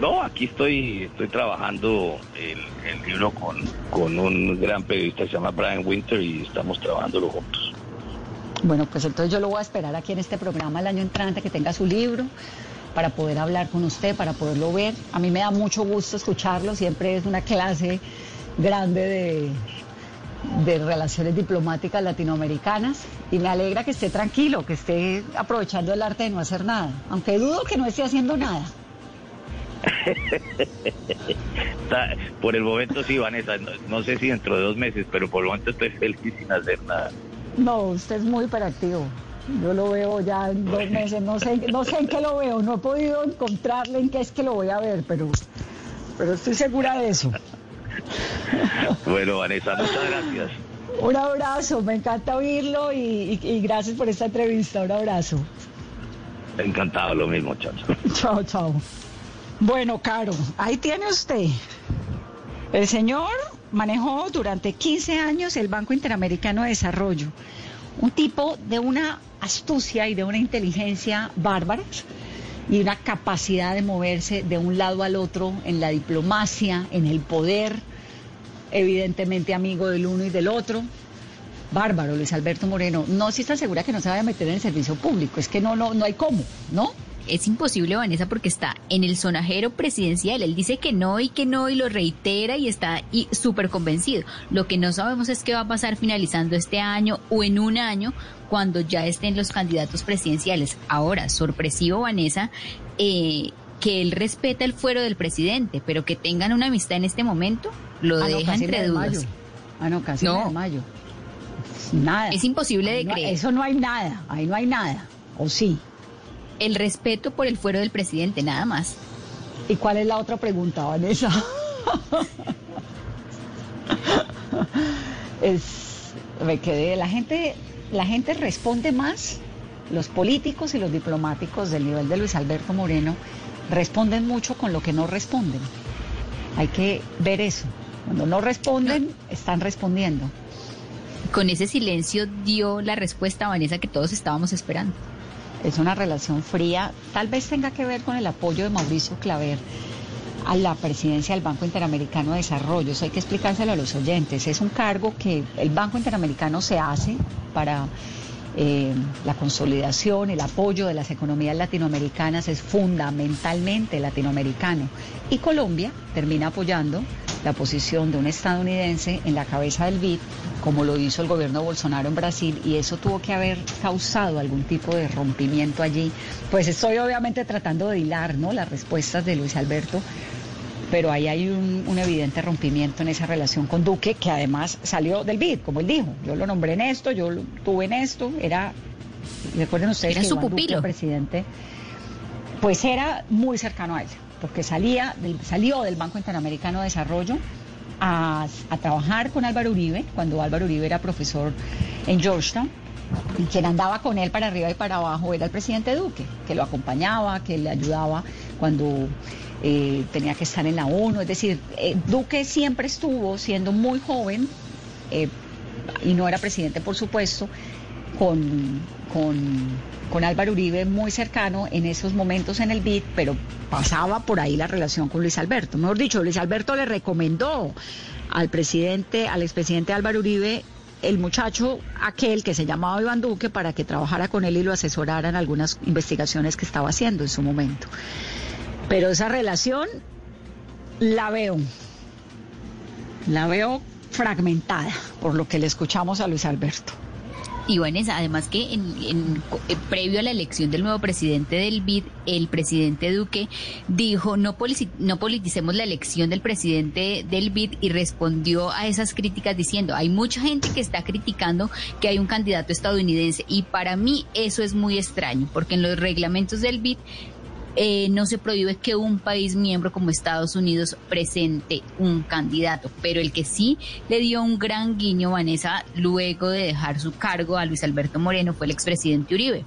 No, aquí estoy, estoy trabajando el, el libro con, con un gran periodista que se llama Brian Winter y estamos trabajándolo juntos. Bueno, pues entonces yo lo voy a esperar aquí en este programa el año entrante que tenga su libro para poder hablar con usted, para poderlo ver. A mí me da mucho gusto escucharlo, siempre es una clase grande de, de relaciones diplomáticas latinoamericanas y me alegra que esté tranquilo, que esté aprovechando el arte de no hacer nada, aunque dudo que no esté haciendo nada. Por el momento sí, Vanessa, no, no sé si dentro de dos meses, pero por el momento estoy feliz sin hacer nada. No, usted es muy hiperactivo. Yo lo veo ya en dos meses, no sé, no sé en qué lo veo, no he podido encontrarle en qué es que lo voy a ver, pero, pero estoy segura de eso. Bueno, Vanessa, muchas gracias. Un abrazo, me encanta oírlo y, y- y gracias por esta entrevista, un abrazo. Encantado, lo mismo, chao. chao. Chao, chao. Bueno, Caro, ahí tiene usted. El señor manejó durante 15 años el Banco Interamericano de Desarrollo. Un tipo de una astucia y de una inteligencia bárbaras y una capacidad de moverse de un lado al otro en la diplomacia, en el poder, evidentemente amigo del uno y del otro. Bárbaro, Luis Alberto Moreno. No, si está segura que no se vaya a meter en el servicio público. Es que no, no, no hay cómo, ¿no? Es imposible, Vanessa, porque está en el sonajero presidencial. Él dice que no y que no y lo reitera y está y súper convencido. Lo que no sabemos es qué va a pasar finalizando este año o en un año cuando ya estén los candidatos presidenciales. Ahora, sorpresivo, Vanessa, eh, que él respeta el fuero del presidente, pero que tengan una amistad en este momento, lo Ah, deja entre de dudas. mayo. Ah, no, casi No. de mayo. Nada. Es imposible de no- creer. Eso no hay nada, ahí no hay nada. ¿O sí? El respeto por el fuero del presidente, nada más. ¿Y cuál es la otra pregunta, Vanessa? es, me quedé, la gente, la gente responde más, los políticos y los diplomáticos del nivel de Luis Alberto Moreno responden mucho con lo que no responden. Hay que ver eso. Cuando no responden, están respondiendo. Con ese silencio dio la respuesta, Vanessa, que todos estábamos esperando. Es una relación fría, tal vez tenga que ver con el apoyo de Mauricio Claver a la presidencia del Banco Interamericano de Desarrollo. Eso hay que explicárselo a los oyentes. Es un cargo que el Banco Interamericano se hace para eh, la consolidación, el apoyo de las economías latinoamericanas es fundamentalmente latinoamericano. Y Colombia termina apoyando la posición de un estadounidense en la cabeza del BID, como lo hizo el gobierno Bolsonaro en Brasil, y eso tuvo que haber causado algún tipo de rompimiento allí. Pues estoy obviamente tratando de hilar ¿no? las respuestas de Luis Alberto, pero ahí hay un, un evidente rompimiento en esa relación con Duque, que además salió del BID, como él dijo. Yo lo nombré en esto, yo lo tuve en esto, era, recuerden ustedes Era que su Iván Duque, pupilo. el presidente, pues era muy cercano a él, porque salía del- salió del Banco Interamericano de Desarrollo a, a trabajar con Álvaro Uribe, cuando Álvaro Uribe era profesor en Georgetown, y quien andaba con él para arriba y para abajo era el presidente Duque, que lo acompañaba, que le ayudaba cuando eh, tenía que estar en la ONU. Es decir, eh, Duque siempre estuvo siendo muy joven, eh, y no era presidente, por supuesto, con, con, con Álvaro Uribe muy cercano en esos momentos en el BID, pero pasaba por ahí la relación con Luis Alberto. Mejor dicho, Luis Alberto le recomendó al presidente, al expresidente Álvaro Uribe, el muchacho aquel que se llamaba Iván Duque para que trabajara con él y lo asesorara en algunas investigaciones que estaba haciendo en su momento. Pero esa relación la veo, la veo fragmentada por lo que le escuchamos a Luis Alberto. Y además que en, eh, previo a la elección del nuevo presidente del BID, el presidente Duque dijo no politicemos la elección del presidente del BID y respondió a esas críticas diciendo hay mucha gente que está criticando que hay un candidato estadounidense y para mí eso es muy extraño porque en los reglamentos del BID eh, no se prohíbe que un país miembro como Estados Unidos presente un candidato, pero el que sí le dio un gran guiño, Vanessa, luego de dejar su cargo a Luis Alberto Moreno fue el expresidente Uribe.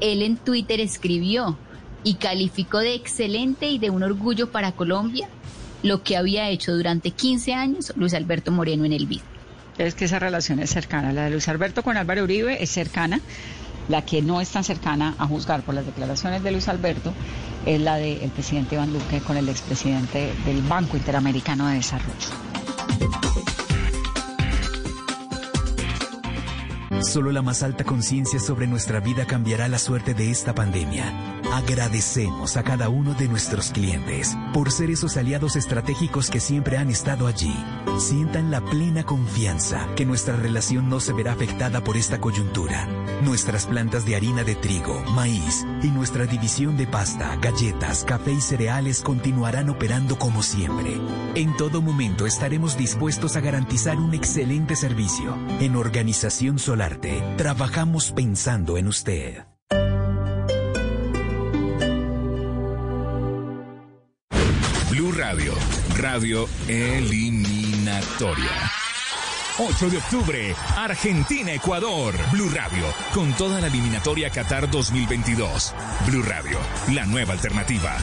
Él en Twitter escribió y calificó de excelente y de un orgullo para Colombia lo que había hecho durante 15 años Luis Alberto Moreno en el BID. Es que esa relación es cercana. La de Luis Alberto con Álvaro Uribe es cercana. La que no es tan cercana a juzgar por las declaraciones de Luis Alberto es la del presidente Iván Duque con el expresidente del Banco Interamericano de Desarrollo. Solo la más alta conciencia sobre nuestra vida cambiará la suerte de esta pandemia. Agradecemos a cada uno de nuestros clientes por ser esos aliados estratégicos que siempre han estado allí sientan la plena confianza que nuestra relación no se verá afectada por esta coyuntura. Nuestras plantas de harina de trigo, maíz y nuestra división de pasta, galletas, café y cereales continuarán operando como siempre. En todo momento estaremos dispuestos a garantizar un excelente servicio. En Organización Solarte, trabajamos pensando en usted. Blue Radio, radio eliminatoria. 8 de octubre, Argentina-Ecuador. Blue Radio, con toda la eliminatoria Qatar 2022. Blue Radio, la nueva alternativa.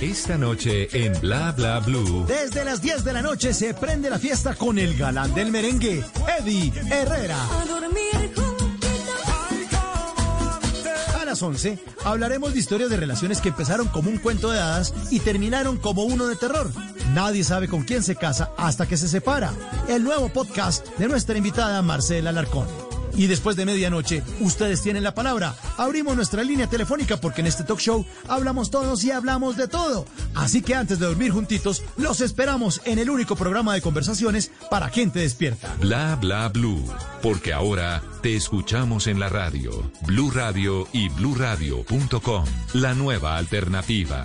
Esta noche en Bla Bla Blue. Desde las 10 de la noche se prende la fiesta con el galán del merengue, Eddie Herrera. A las 11 hablaremos de historias de relaciones que empezaron como un cuento de hadas y terminaron como uno de terror. Nadie sabe con quién se casa hasta que se separa. El nuevo podcast de nuestra invitada Marcela Alarcón. Y después de medianoche, ustedes tienen la palabra. Abrimos nuestra línea telefónica porque en este talk show hablamos todos y hablamos de todo. Así que antes de dormir juntitos, los esperamos en el único programa de conversaciones para gente despierta. Bla Bla Blue, porque ahora te escuchamos en la radio. Blue Radio y bluradio.com, la nueva alternativa.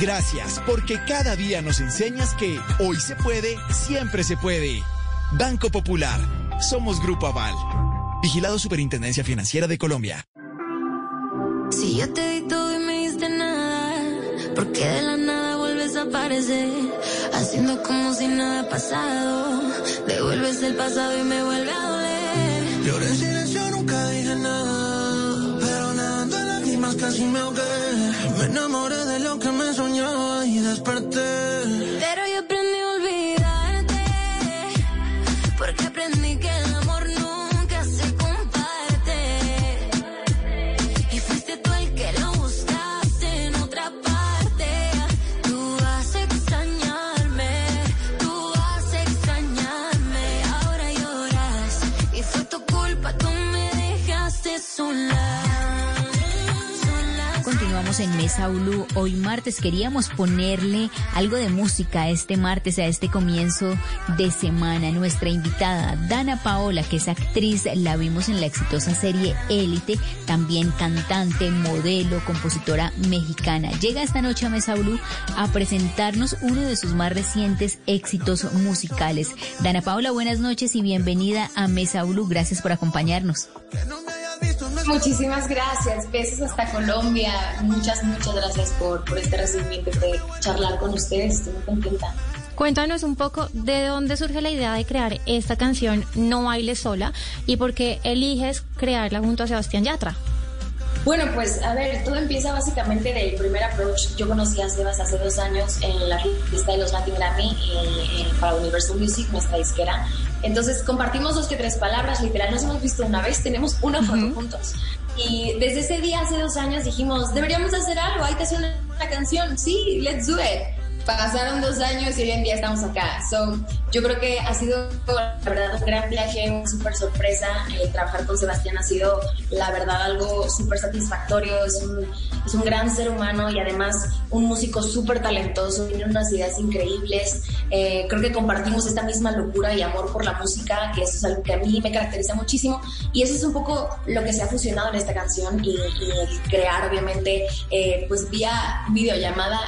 Gracias, porque cada día nos enseñas que hoy se puede, siempre se puede. Banco Popular. Somos Grupo Aval. Vigilado Superintendencia Financiera de Colombia. Si yo te di todo y me diste nada, ¿por qué de la nada vuelves a aparecer? Haciendo como si nada ha pasado. Devuelves el pasado y me vuelve a doler. Lloré en silencio, nunca dije nada. Casi me ahogué. Me enamoré de lo que me soñaba y desperté. Pero yo aprendí a olvidarte. Porque aprendí que el amor nunca se comparte. Y fuiste tú el que lo buscaste en otra parte. Tú vas a extrañarme. Tú vas a extrañarme. Ahora lloras. Y fue tu culpa, tú me dejaste sola. En Mesa Blue. Hoy martes queríamos ponerle algo de música a este martes, a este comienzo de semana. Nuestra invitada, Dana Paola, que es actriz, la vimos en la exitosa serie Élite, también cantante, modelo, compositora mexicana. Llega esta noche a Mesa Blue a presentarnos uno de sus más recientes éxitos musicales. Dana Paola, buenas noches y bienvenida a Mesa Blue. Gracias por acompañarnos. Muchísimas gracias. Besos hasta Colombia. Muchas, muchas gracias por, este recibimiento de charlar con ustedes. Estoy muy contenta. Cuéntanos un poco de dónde surge la idea de crear esta canción No Bailes Sola y por qué eliges crearla junto a Sebastián Yatra. Bueno, pues a ver, todo empieza básicamente del primer approach. Yo conocí a Sebas hace dos años en la fiesta de los Latin Grammy eh, eh, para Universal Music, nuestra disquera. Entonces compartimos dos que tres palabras, literal, nos hemos visto una vez, tenemos una foto juntos. Y desde ese día, hace dos años, dijimos, deberíamos hacer algo, hay que hacer una, una canción, sí, let's do it. Pasaron dos años y hoy en día estamos acá. So, yo creo que ha sido, la verdad, un gran viaje, una súper sorpresa. Eh, trabajar con Sebastián ha sido, la verdad, algo súper satisfactorio. Es un, es un gran ser humano y además un músico súper talentoso. Tiene unas ideas increíbles. Eh, creo que compartimos esta misma locura y amor por la música, que eso es algo que a mí me caracteriza muchísimo. Y eso es un poco lo que se ha fusionado en esta canción y, y crear, obviamente, eh, pues vía videollamada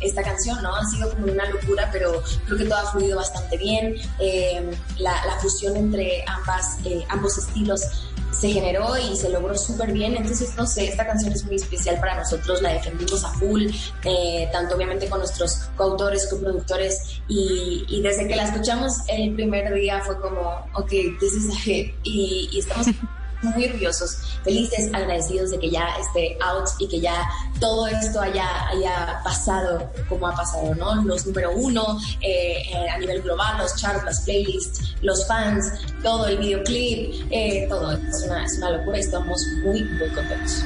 esta canción ¿no? Ha sido como una locura, pero creo que todo ha fluido bastante bien. Eh, la, fusión entre ambas, eh, ambos estilos se generó y se logró súper bien. Entonces, no sé, esta canción es muy especial para nosotros, la defendimos a full, eh, tanto obviamente con nuestros coautores, coproductores, y, y desde que la escuchamos el primer día fue como, ok, this is a hit, y estamos muy orgullosos, felices, agradecidos de que ya esté out y que ya todo esto haya, haya pasado como ha pasado, ¿no? Los número uno eh, eh, a nivel global, los charts, las playlists, los fans, todo el videoclip, eh, todo. Es una, es una locura y estamos muy, muy contentos.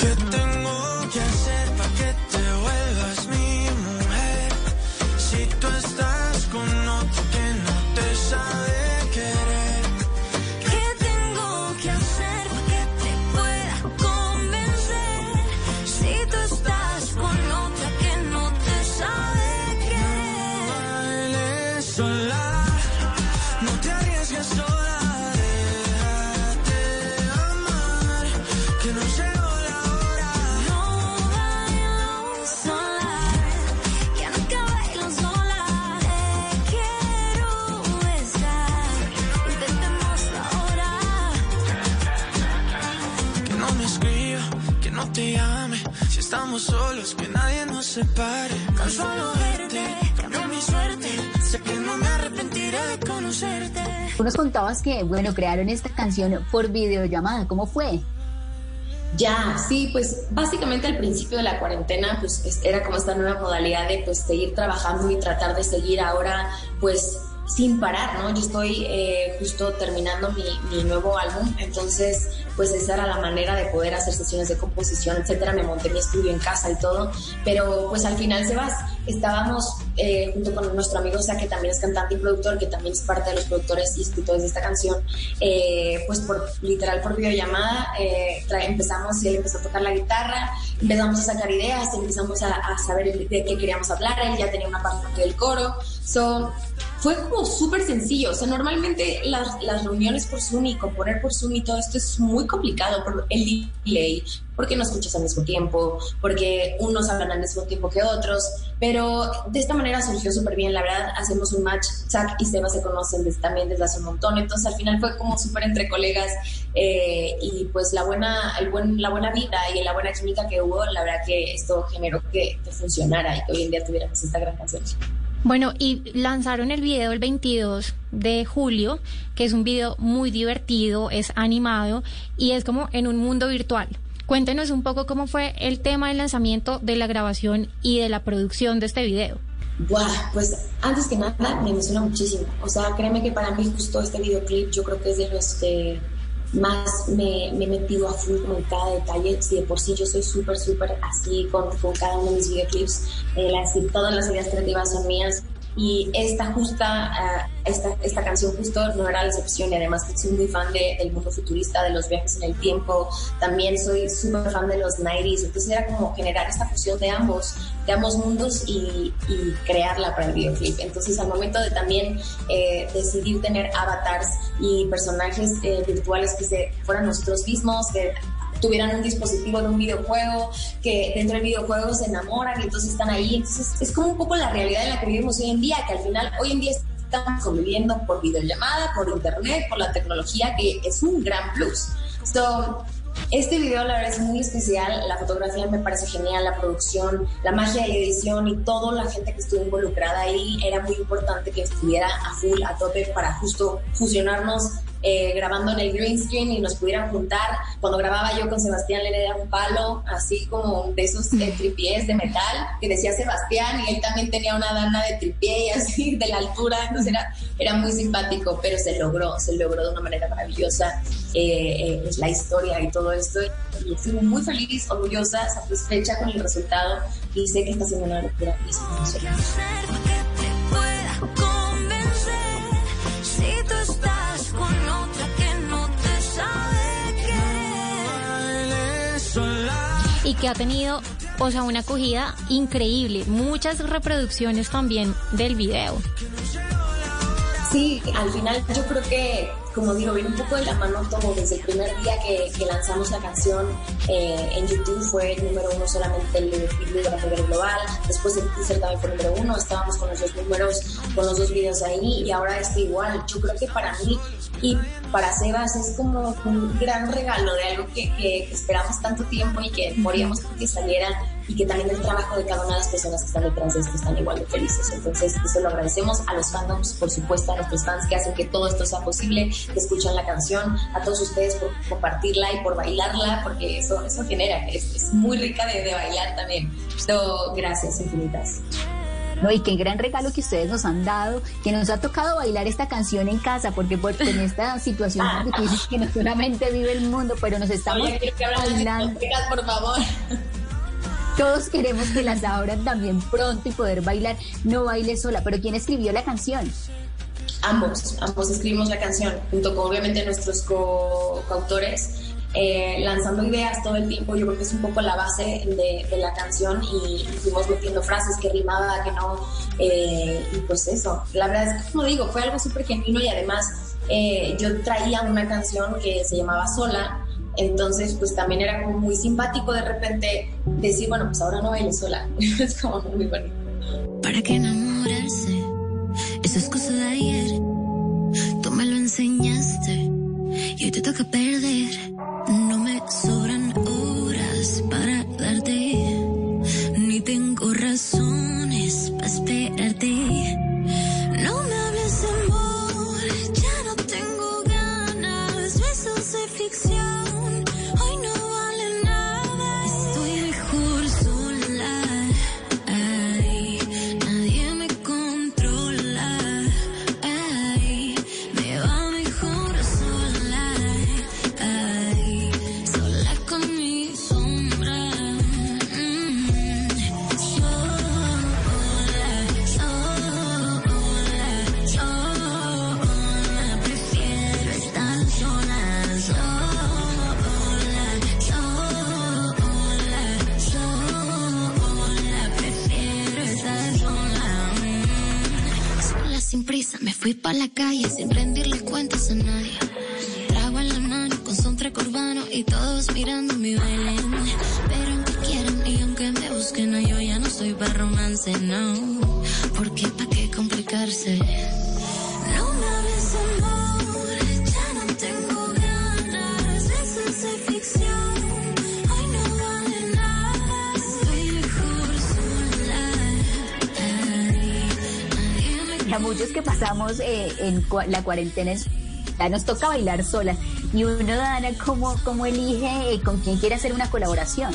¿Qué tengo que hacer estamos solos, que nadie nos separe. Con solo verte, cambió mi suerte, sé que no me arrepentiré de conocerte. Tú nos contabas que, bueno, crearon esta canción por videollamada. ¿Cómo fue? Ya, sí, pues básicamente al principio de la cuarentena, pues es- era como esta nueva modalidad de pues seguir trabajando y tratar de seguir ahora pues sin parar, ¿no? Yo estoy eh, justo terminando mi, mi nuevo álbum, entonces pues esa era la manera de poder hacer sesiones de composición, etcétera. Me monté mi estudio en casa y todo, pero pues al final se vas. Estábamos eh, junto con nuestro amigo, o sea, que también es cantante y productor, que también es parte de los productores y escritores de esta canción, eh, pues por literal por videollamada, eh, empezamos él empezó a tocar la guitarra, empezamos a sacar ideas, empezamos a, a saber de qué queríamos hablar, él ya tenía una parte del coro, so, fue como súper sencillo, o sea, normalmente las, las reuniones por Zoom y componer por Zoom y todo esto es muy complicado por el delay, porque no escuchas al mismo tiempo, porque unos hablan al mismo tiempo que otros, pero de esta manera surgió súper bien, la verdad, hacemos un match, Zach y Seba se conocen desde- también desde hace un montón, entonces al final fue como súper entre colegas eh, y pues la buena, el buen, la buena vida y la buena química que hubo, la verdad que esto generó que, que funcionara y que hoy en día tuviéramos esta gran canción. Bueno, y lanzaron el video el 22 de julio, que es un video muy divertido, es animado y es como en un mundo virtual. Cuéntenos un poco cómo fue el tema del lanzamiento, de la grabación y de la producción de este video. Buah, pues antes que nada me emociona muchísimo. O sea, créeme que para mí justo este videoclip yo creo que es de los que más me, me he metido a full con cada detalle. Si de por sí yo soy súper, súper así con, con cada uno de mis videoclips, eh, las, todas las ideas creativas son mías. Y esta justa, ah, esta, esta canción justo no era la excepción y además soy muy fan de- del mundo futurista, de los viajes en el tiempo, también soy súper fan de los 90s, entonces era como generar esta fusión de ambos, de ambos mundos y, y crearla para el videoclip. Entonces al momento de también eh, decidir tener avatars y personajes eh, virtuales que se fueran nosotros mismos, que tuvieran un dispositivo de un videojuego, que dentro del videojuego se enamoran y entonces están ahí. Entonces es como un poco la realidad en la que vivimos hoy en día, que al final hoy en día estamos conviviendo por videollamada, por internet, por la tecnología, que es un gran plus. So, este video la verdad es muy especial, la fotografía me parece genial, la producción, la magia de la edición y toda la gente que estuvo involucrada ahí era muy importante que estuviera a full, a tope para justo fusionarnos eh, grabando en el green screen y nos pudieran juntar. Cuando grababa yo con Sebastián le era un palo, así como de esos eh, tripiés de metal que decía Sebastián y él también tenía una dana de tripié y así de la altura, entonces era, era muy simpático, pero se logró, se logró de una manera maravillosa eh, eh, la historia y todo esto. Y estoy muy feliz, orgullosa, satisfecha con el resultado y sé que está siendo una locura. y que ha tenido, o sea, una acogida increíble. Muchas reproducciones también del video. Sí, al final yo creo que como digo, viene un poco de la mano todo. Desde el primer día que, lanzamos la canción eh, en YouTube fue el número uno solamente el video a nivel global. Después el teaser también fue número uno. Estábamos con los dos números, con los dos videos ahí y ahora este igual. Yo creo que para mí y para Sebas es como un gran regalo de algo que, que esperamos tanto tiempo y que moríamos porque saliera y que también el trabajo de cada una de las personas que están detrás de esto están igual de felices. Entonces, eso lo agradecemos a los fandoms, por supuesto, a nuestros fans que hacen que todo esto sea posible, que escuchan la canción, a todos ustedes por compartirla y por bailarla, porque eso, eso genera, es, es muy rica de, de bailar también. So, gracias infinitas. No, y qué gran regalo que ustedes nos han dado, que nos ha tocado bailar esta canción en casa, porque por, en esta situación difícil que no solamente vive el mundo, pero nos estamos Oye, que bailando. de por favor. Todos queremos que las abran también pronto y poder bailar. No baile sola, pero ¿quién escribió la canción? Ambos, ambos escribimos la canción, junto con obviamente nuestros co- coautores, eh, lanzando ideas todo el tiempo. Yo creo que es un poco la base de, de la canción y, y fuimos metiendo frases que rimaba, que no. eh, y pues eso, la verdad es que, como digo, fue algo súper genuino y además eh, yo traía una canción que se llamaba Sola. Entonces, pues también era como muy simpático de repente decir, bueno, pues ahora no baile sola. es como muy bonito. ¿Para qué enamorarse? Eso es cosa de ayer. Tú me lo enseñaste y hoy te toca perder. Fui pa' la calle sin rendirle cuentas a nadie. Trago en la mano con son urbano y todos mirando mi baile. Pero aunque quieran y aunque me busquen, yo ya no soy para romance, no. Porque pa' qué complicarse. Muchos que pasamos eh, en la cuarentena es- ya nos toca bailar solas. Y uno, Dana, ¿cómo, cómo elige eh, con quién quiere hacer una colaboración?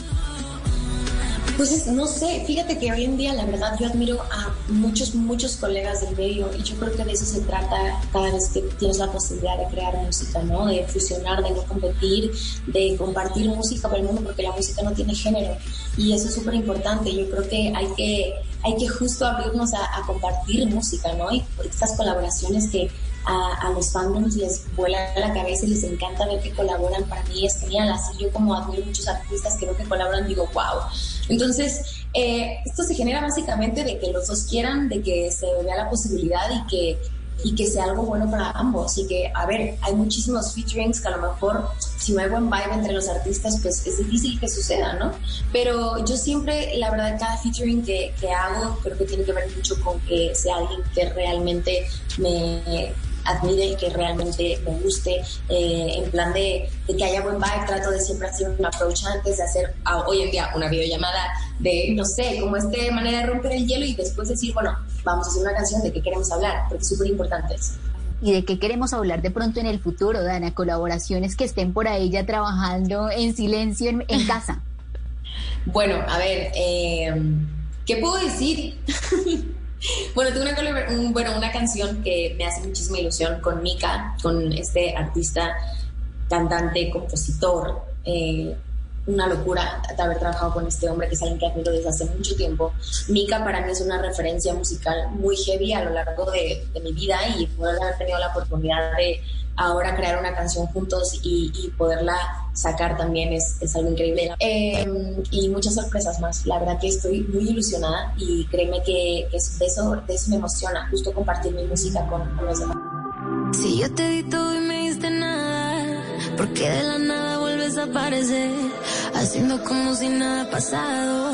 Pues es- no sé, fíjate que hoy en día la verdad yo admiro a muchos, muchos colegas del medio y yo creo que de eso se trata cada vez que tienes la posibilidad de crear música, ¿no? De fusionar, de no competir, de compartir música para el mundo porque la música no tiene género y eso es súper importante. Yo creo que hay que, hay que justo abrirnos a, compartir música, ¿no? Y estas colaboraciones que a, a los fandoms les vuela la cabeza y les encanta ver que colaboran. Para mí es genial. Así yo como admiro muchos artistas que veo que colaboran, digo, wow. Entonces, eh, esto se genera básicamente de que los dos quieran, de que se vea la posibilidad y que, y que sea algo bueno para ambos. Y que, a ver, hay muchísimos featurings que a lo mejor si no hay buen vibe entre los artistas, pues es difícil que suceda, ¿no? Pero yo siempre, la verdad, cada featuring que, que hago creo que tiene que ver mucho con que sea alguien que realmente me admire, que realmente me guste, eh, en plan de, de, que haya buen vibe, trato de siempre hacer un approach antes de hacer a, hoy en día una videollamada de, no sé, como esta manera de romper el hielo y después decir, bueno, vamos a hacer una canción de qué queremos hablar, porque es súper importante eso. ¿Y de qué queremos hablar de pronto en el futuro, Dana? Colaboraciones que estén por ahí ya trabajando en silencio en, en casa. Bueno, a ver, eh, ¿qué puedo decir? Bueno, tengo una, un, bueno, una canción que me hace muchísima ilusión con Mika, con este artista, cantante, compositor. Eh, una locura haber trabajado con este hombre que es alguien que admiro desde hace mucho tiempo. Mika para mí es una referencia musical muy heavy a lo largo de, de mi vida y poder haber tenido la oportunidad de ahora crear una canción juntos y, y poderla sacar también es, es algo increíble. Eh, y muchas sorpresas más. La verdad que estoy muy ilusionada y créeme que, de, eso, de eso me emociona, justo compartir mi música con, con los demás. Si yo te di todo y me diste nada, porque de la nada vuelves a aparecer, haciendo como si nada ha pasado.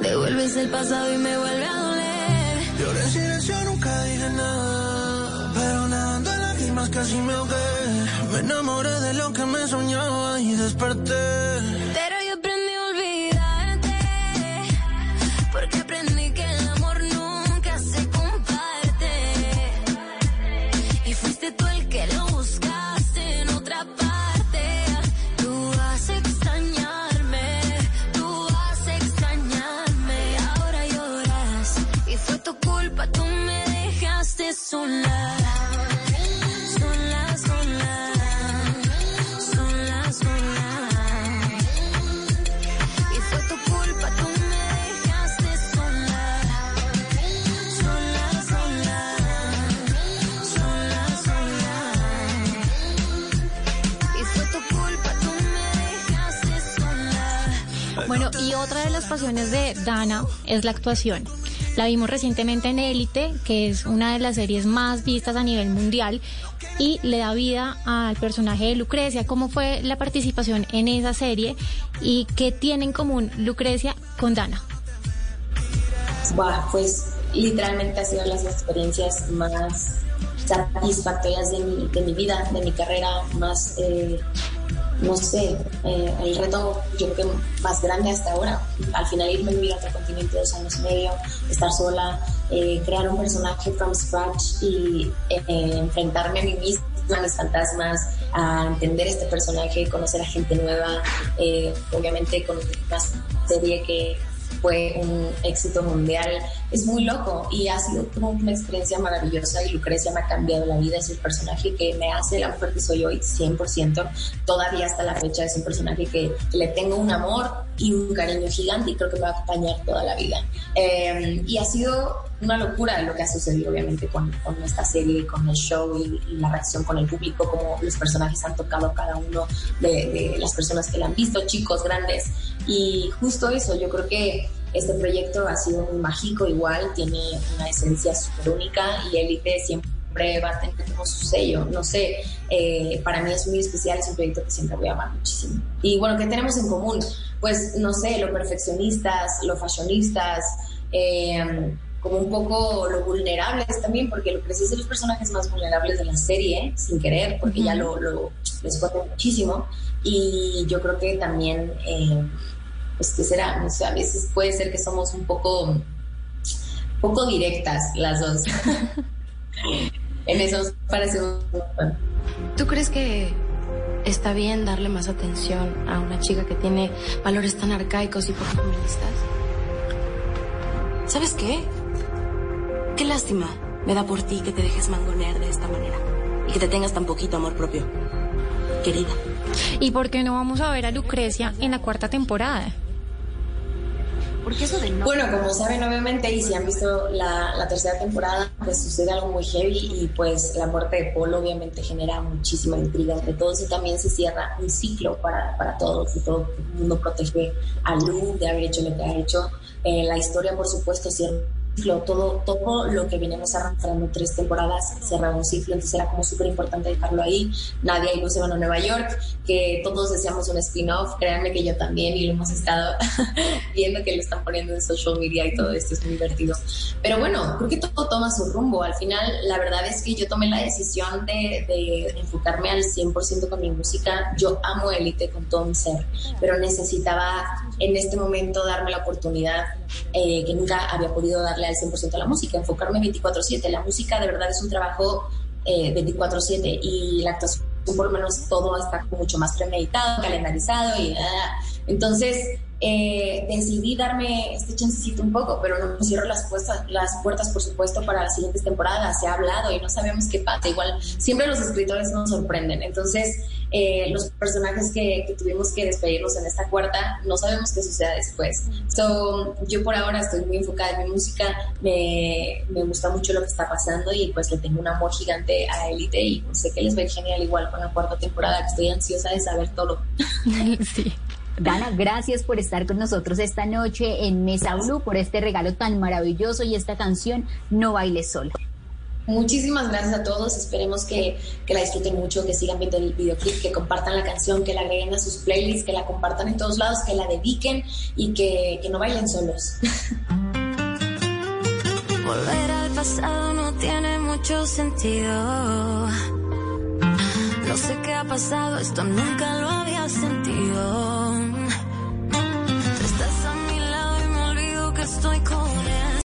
Devuelves el pasado y me vuelve a doler. Lloré en silencio, nunca dije nada. Pero nadando en lágrimas casi me ahogué. Me enamoré de lo que me soñaba y desperté. Sola. Bueno, y otra de las pasiones de Dana es la actuación. La vimos recientemente en Élite, que es una de las series más vistas a nivel mundial, y le da vida al personaje de Lucrecia. ¿Cómo fue la participación en esa serie y qué tiene en común Lucrecia con Dana? Buah, pues literalmente ha sido las experiencias más satisfactorias de mi, de mi vida, de mi carrera, más, eh, no sé, eh, el reto yo creo que más grande hasta ahora. Al final irme a vivir a otro continente dos años y medio, estar sola, eh, crear un personaje from scratch y eh, enfrentarme a mí misma, a mis fantasmas, a entender este personaje, conocer a gente nueva, eh, obviamente con una serie que fue un éxito mundial. Es muy loco y ha sido como una experiencia maravillosa y Lucrecia me ha cambiado la vida. Es el personaje que me hace la mujer que soy hoy, 100%. Todavía hasta la fecha es un personaje que, le tengo un amor y un cariño gigante y creo que me va a acompañar toda la vida. Eh, y ha sido una locura lo que ha sucedido obviamente con, con esta serie, con el show y, y, la reacción con el público, como los personajes han tocado cada uno de, de las personas que la han visto, chicos, grandes. Y justo eso, yo creo que este proyecto ha sido muy mágico igual, tiene una esencia súper única y Elite siempre va a tener como su sello, no sé, eh, para mí es muy especial, es un proyecto que siempre voy a amar muchísimo. Y bueno, ¿qué tenemos en común? Pues no sé, lo perfeccionistas, lo fashionistas, eh, como un poco lo vulnerables también, porque Lucrecia es de los personajes más vulnerables de la serie, sin querer, porque uh -huh. ya lo, lo les cuento muchísimo. Y yo creo que también, eh, pues, ¿qué será? No sé, a veces puede ser que somos un poco, poco directas las dos. en eso parecemos. ¿Tú crees que está bien darle más atención a una chica que tiene valores tan arcaicos y poco feministas? ¿Sabes qué? Qué lástima me da por ti que te dejes mangonear de esta manera y que te tengas tan poquito amor propio, querida. ¿Y por qué no vamos a ver a Lucrecia en la cuarta temporada? Porque eso de no... Bueno, como saben obviamente y si han visto la, la, tercera temporada, pues sucede algo muy heavy y pues la muerte de Paul obviamente genera muchísima intriga entre todos y también se cierra un ciclo para, para todos y todo el mundo protege a Lu de haber hecho lo que ha hecho. Eh, la historia por supuesto cierra ciclo, todo, todo lo que venimos arrastrando tres temporadas cerraba un ciclo, entonces era como súper importante dejarlo ahí. Nadia y Luz se van a Nueva York, que todos deseamos un spin-off, créanme que yo también, y lo hemos estado viendo que lo están poniendo en social media y todo esto es muy divertido. Pero bueno, creo que todo toma su rumbo. Al final, la verdad es que yo tomé la decisión de, de enfocarme al 100% con mi música. Yo amo Elite con todo mi ser, pero necesitaba en este momento darme la oportunidad eh, que nunca había podido darle al 100% a la música, enfocarme 24/7. La música de verdad es un trabajo eh, 24/7 y la actuación por lo menos todo está mucho más premeditado, calendarizado y nada. Entonces eh, decidí darme este chancecito un poco, pero no cierro las, puestas, las puertas, por supuesto, para las siguientes temporadas. Se ha hablado y no sabemos qué pasa. Igual siempre los escritores nos sorprenden. Entonces, eh, los personajes que, que, tuvimos que despedirnos en esta cuarta, no sabemos qué suceda después. So, yo por ahora estoy muy enfocada en mi música, me, me gusta mucho lo que está pasando y pues le tengo un amor gigante a Elite y pues, sé que les va a ir genial igual con la cuarta temporada, que estoy ansiosa de saber todo. sí. Dana, gracias por estar con nosotros esta noche en Mesa Blue, por este regalo tan maravilloso y esta canción No bailes sola. Muchísimas gracias a todos. Esperemos que, que, la disfruten mucho, que sigan viendo el videoclip, que compartan la canción, que la agreguen a sus playlists, que la compartan en todos lados, que la dediquen y que, que no bailen solos. Volver al pasado no tiene mucho sentido. No sé qué ha pasado, esto nunca lo había sentido. estoy con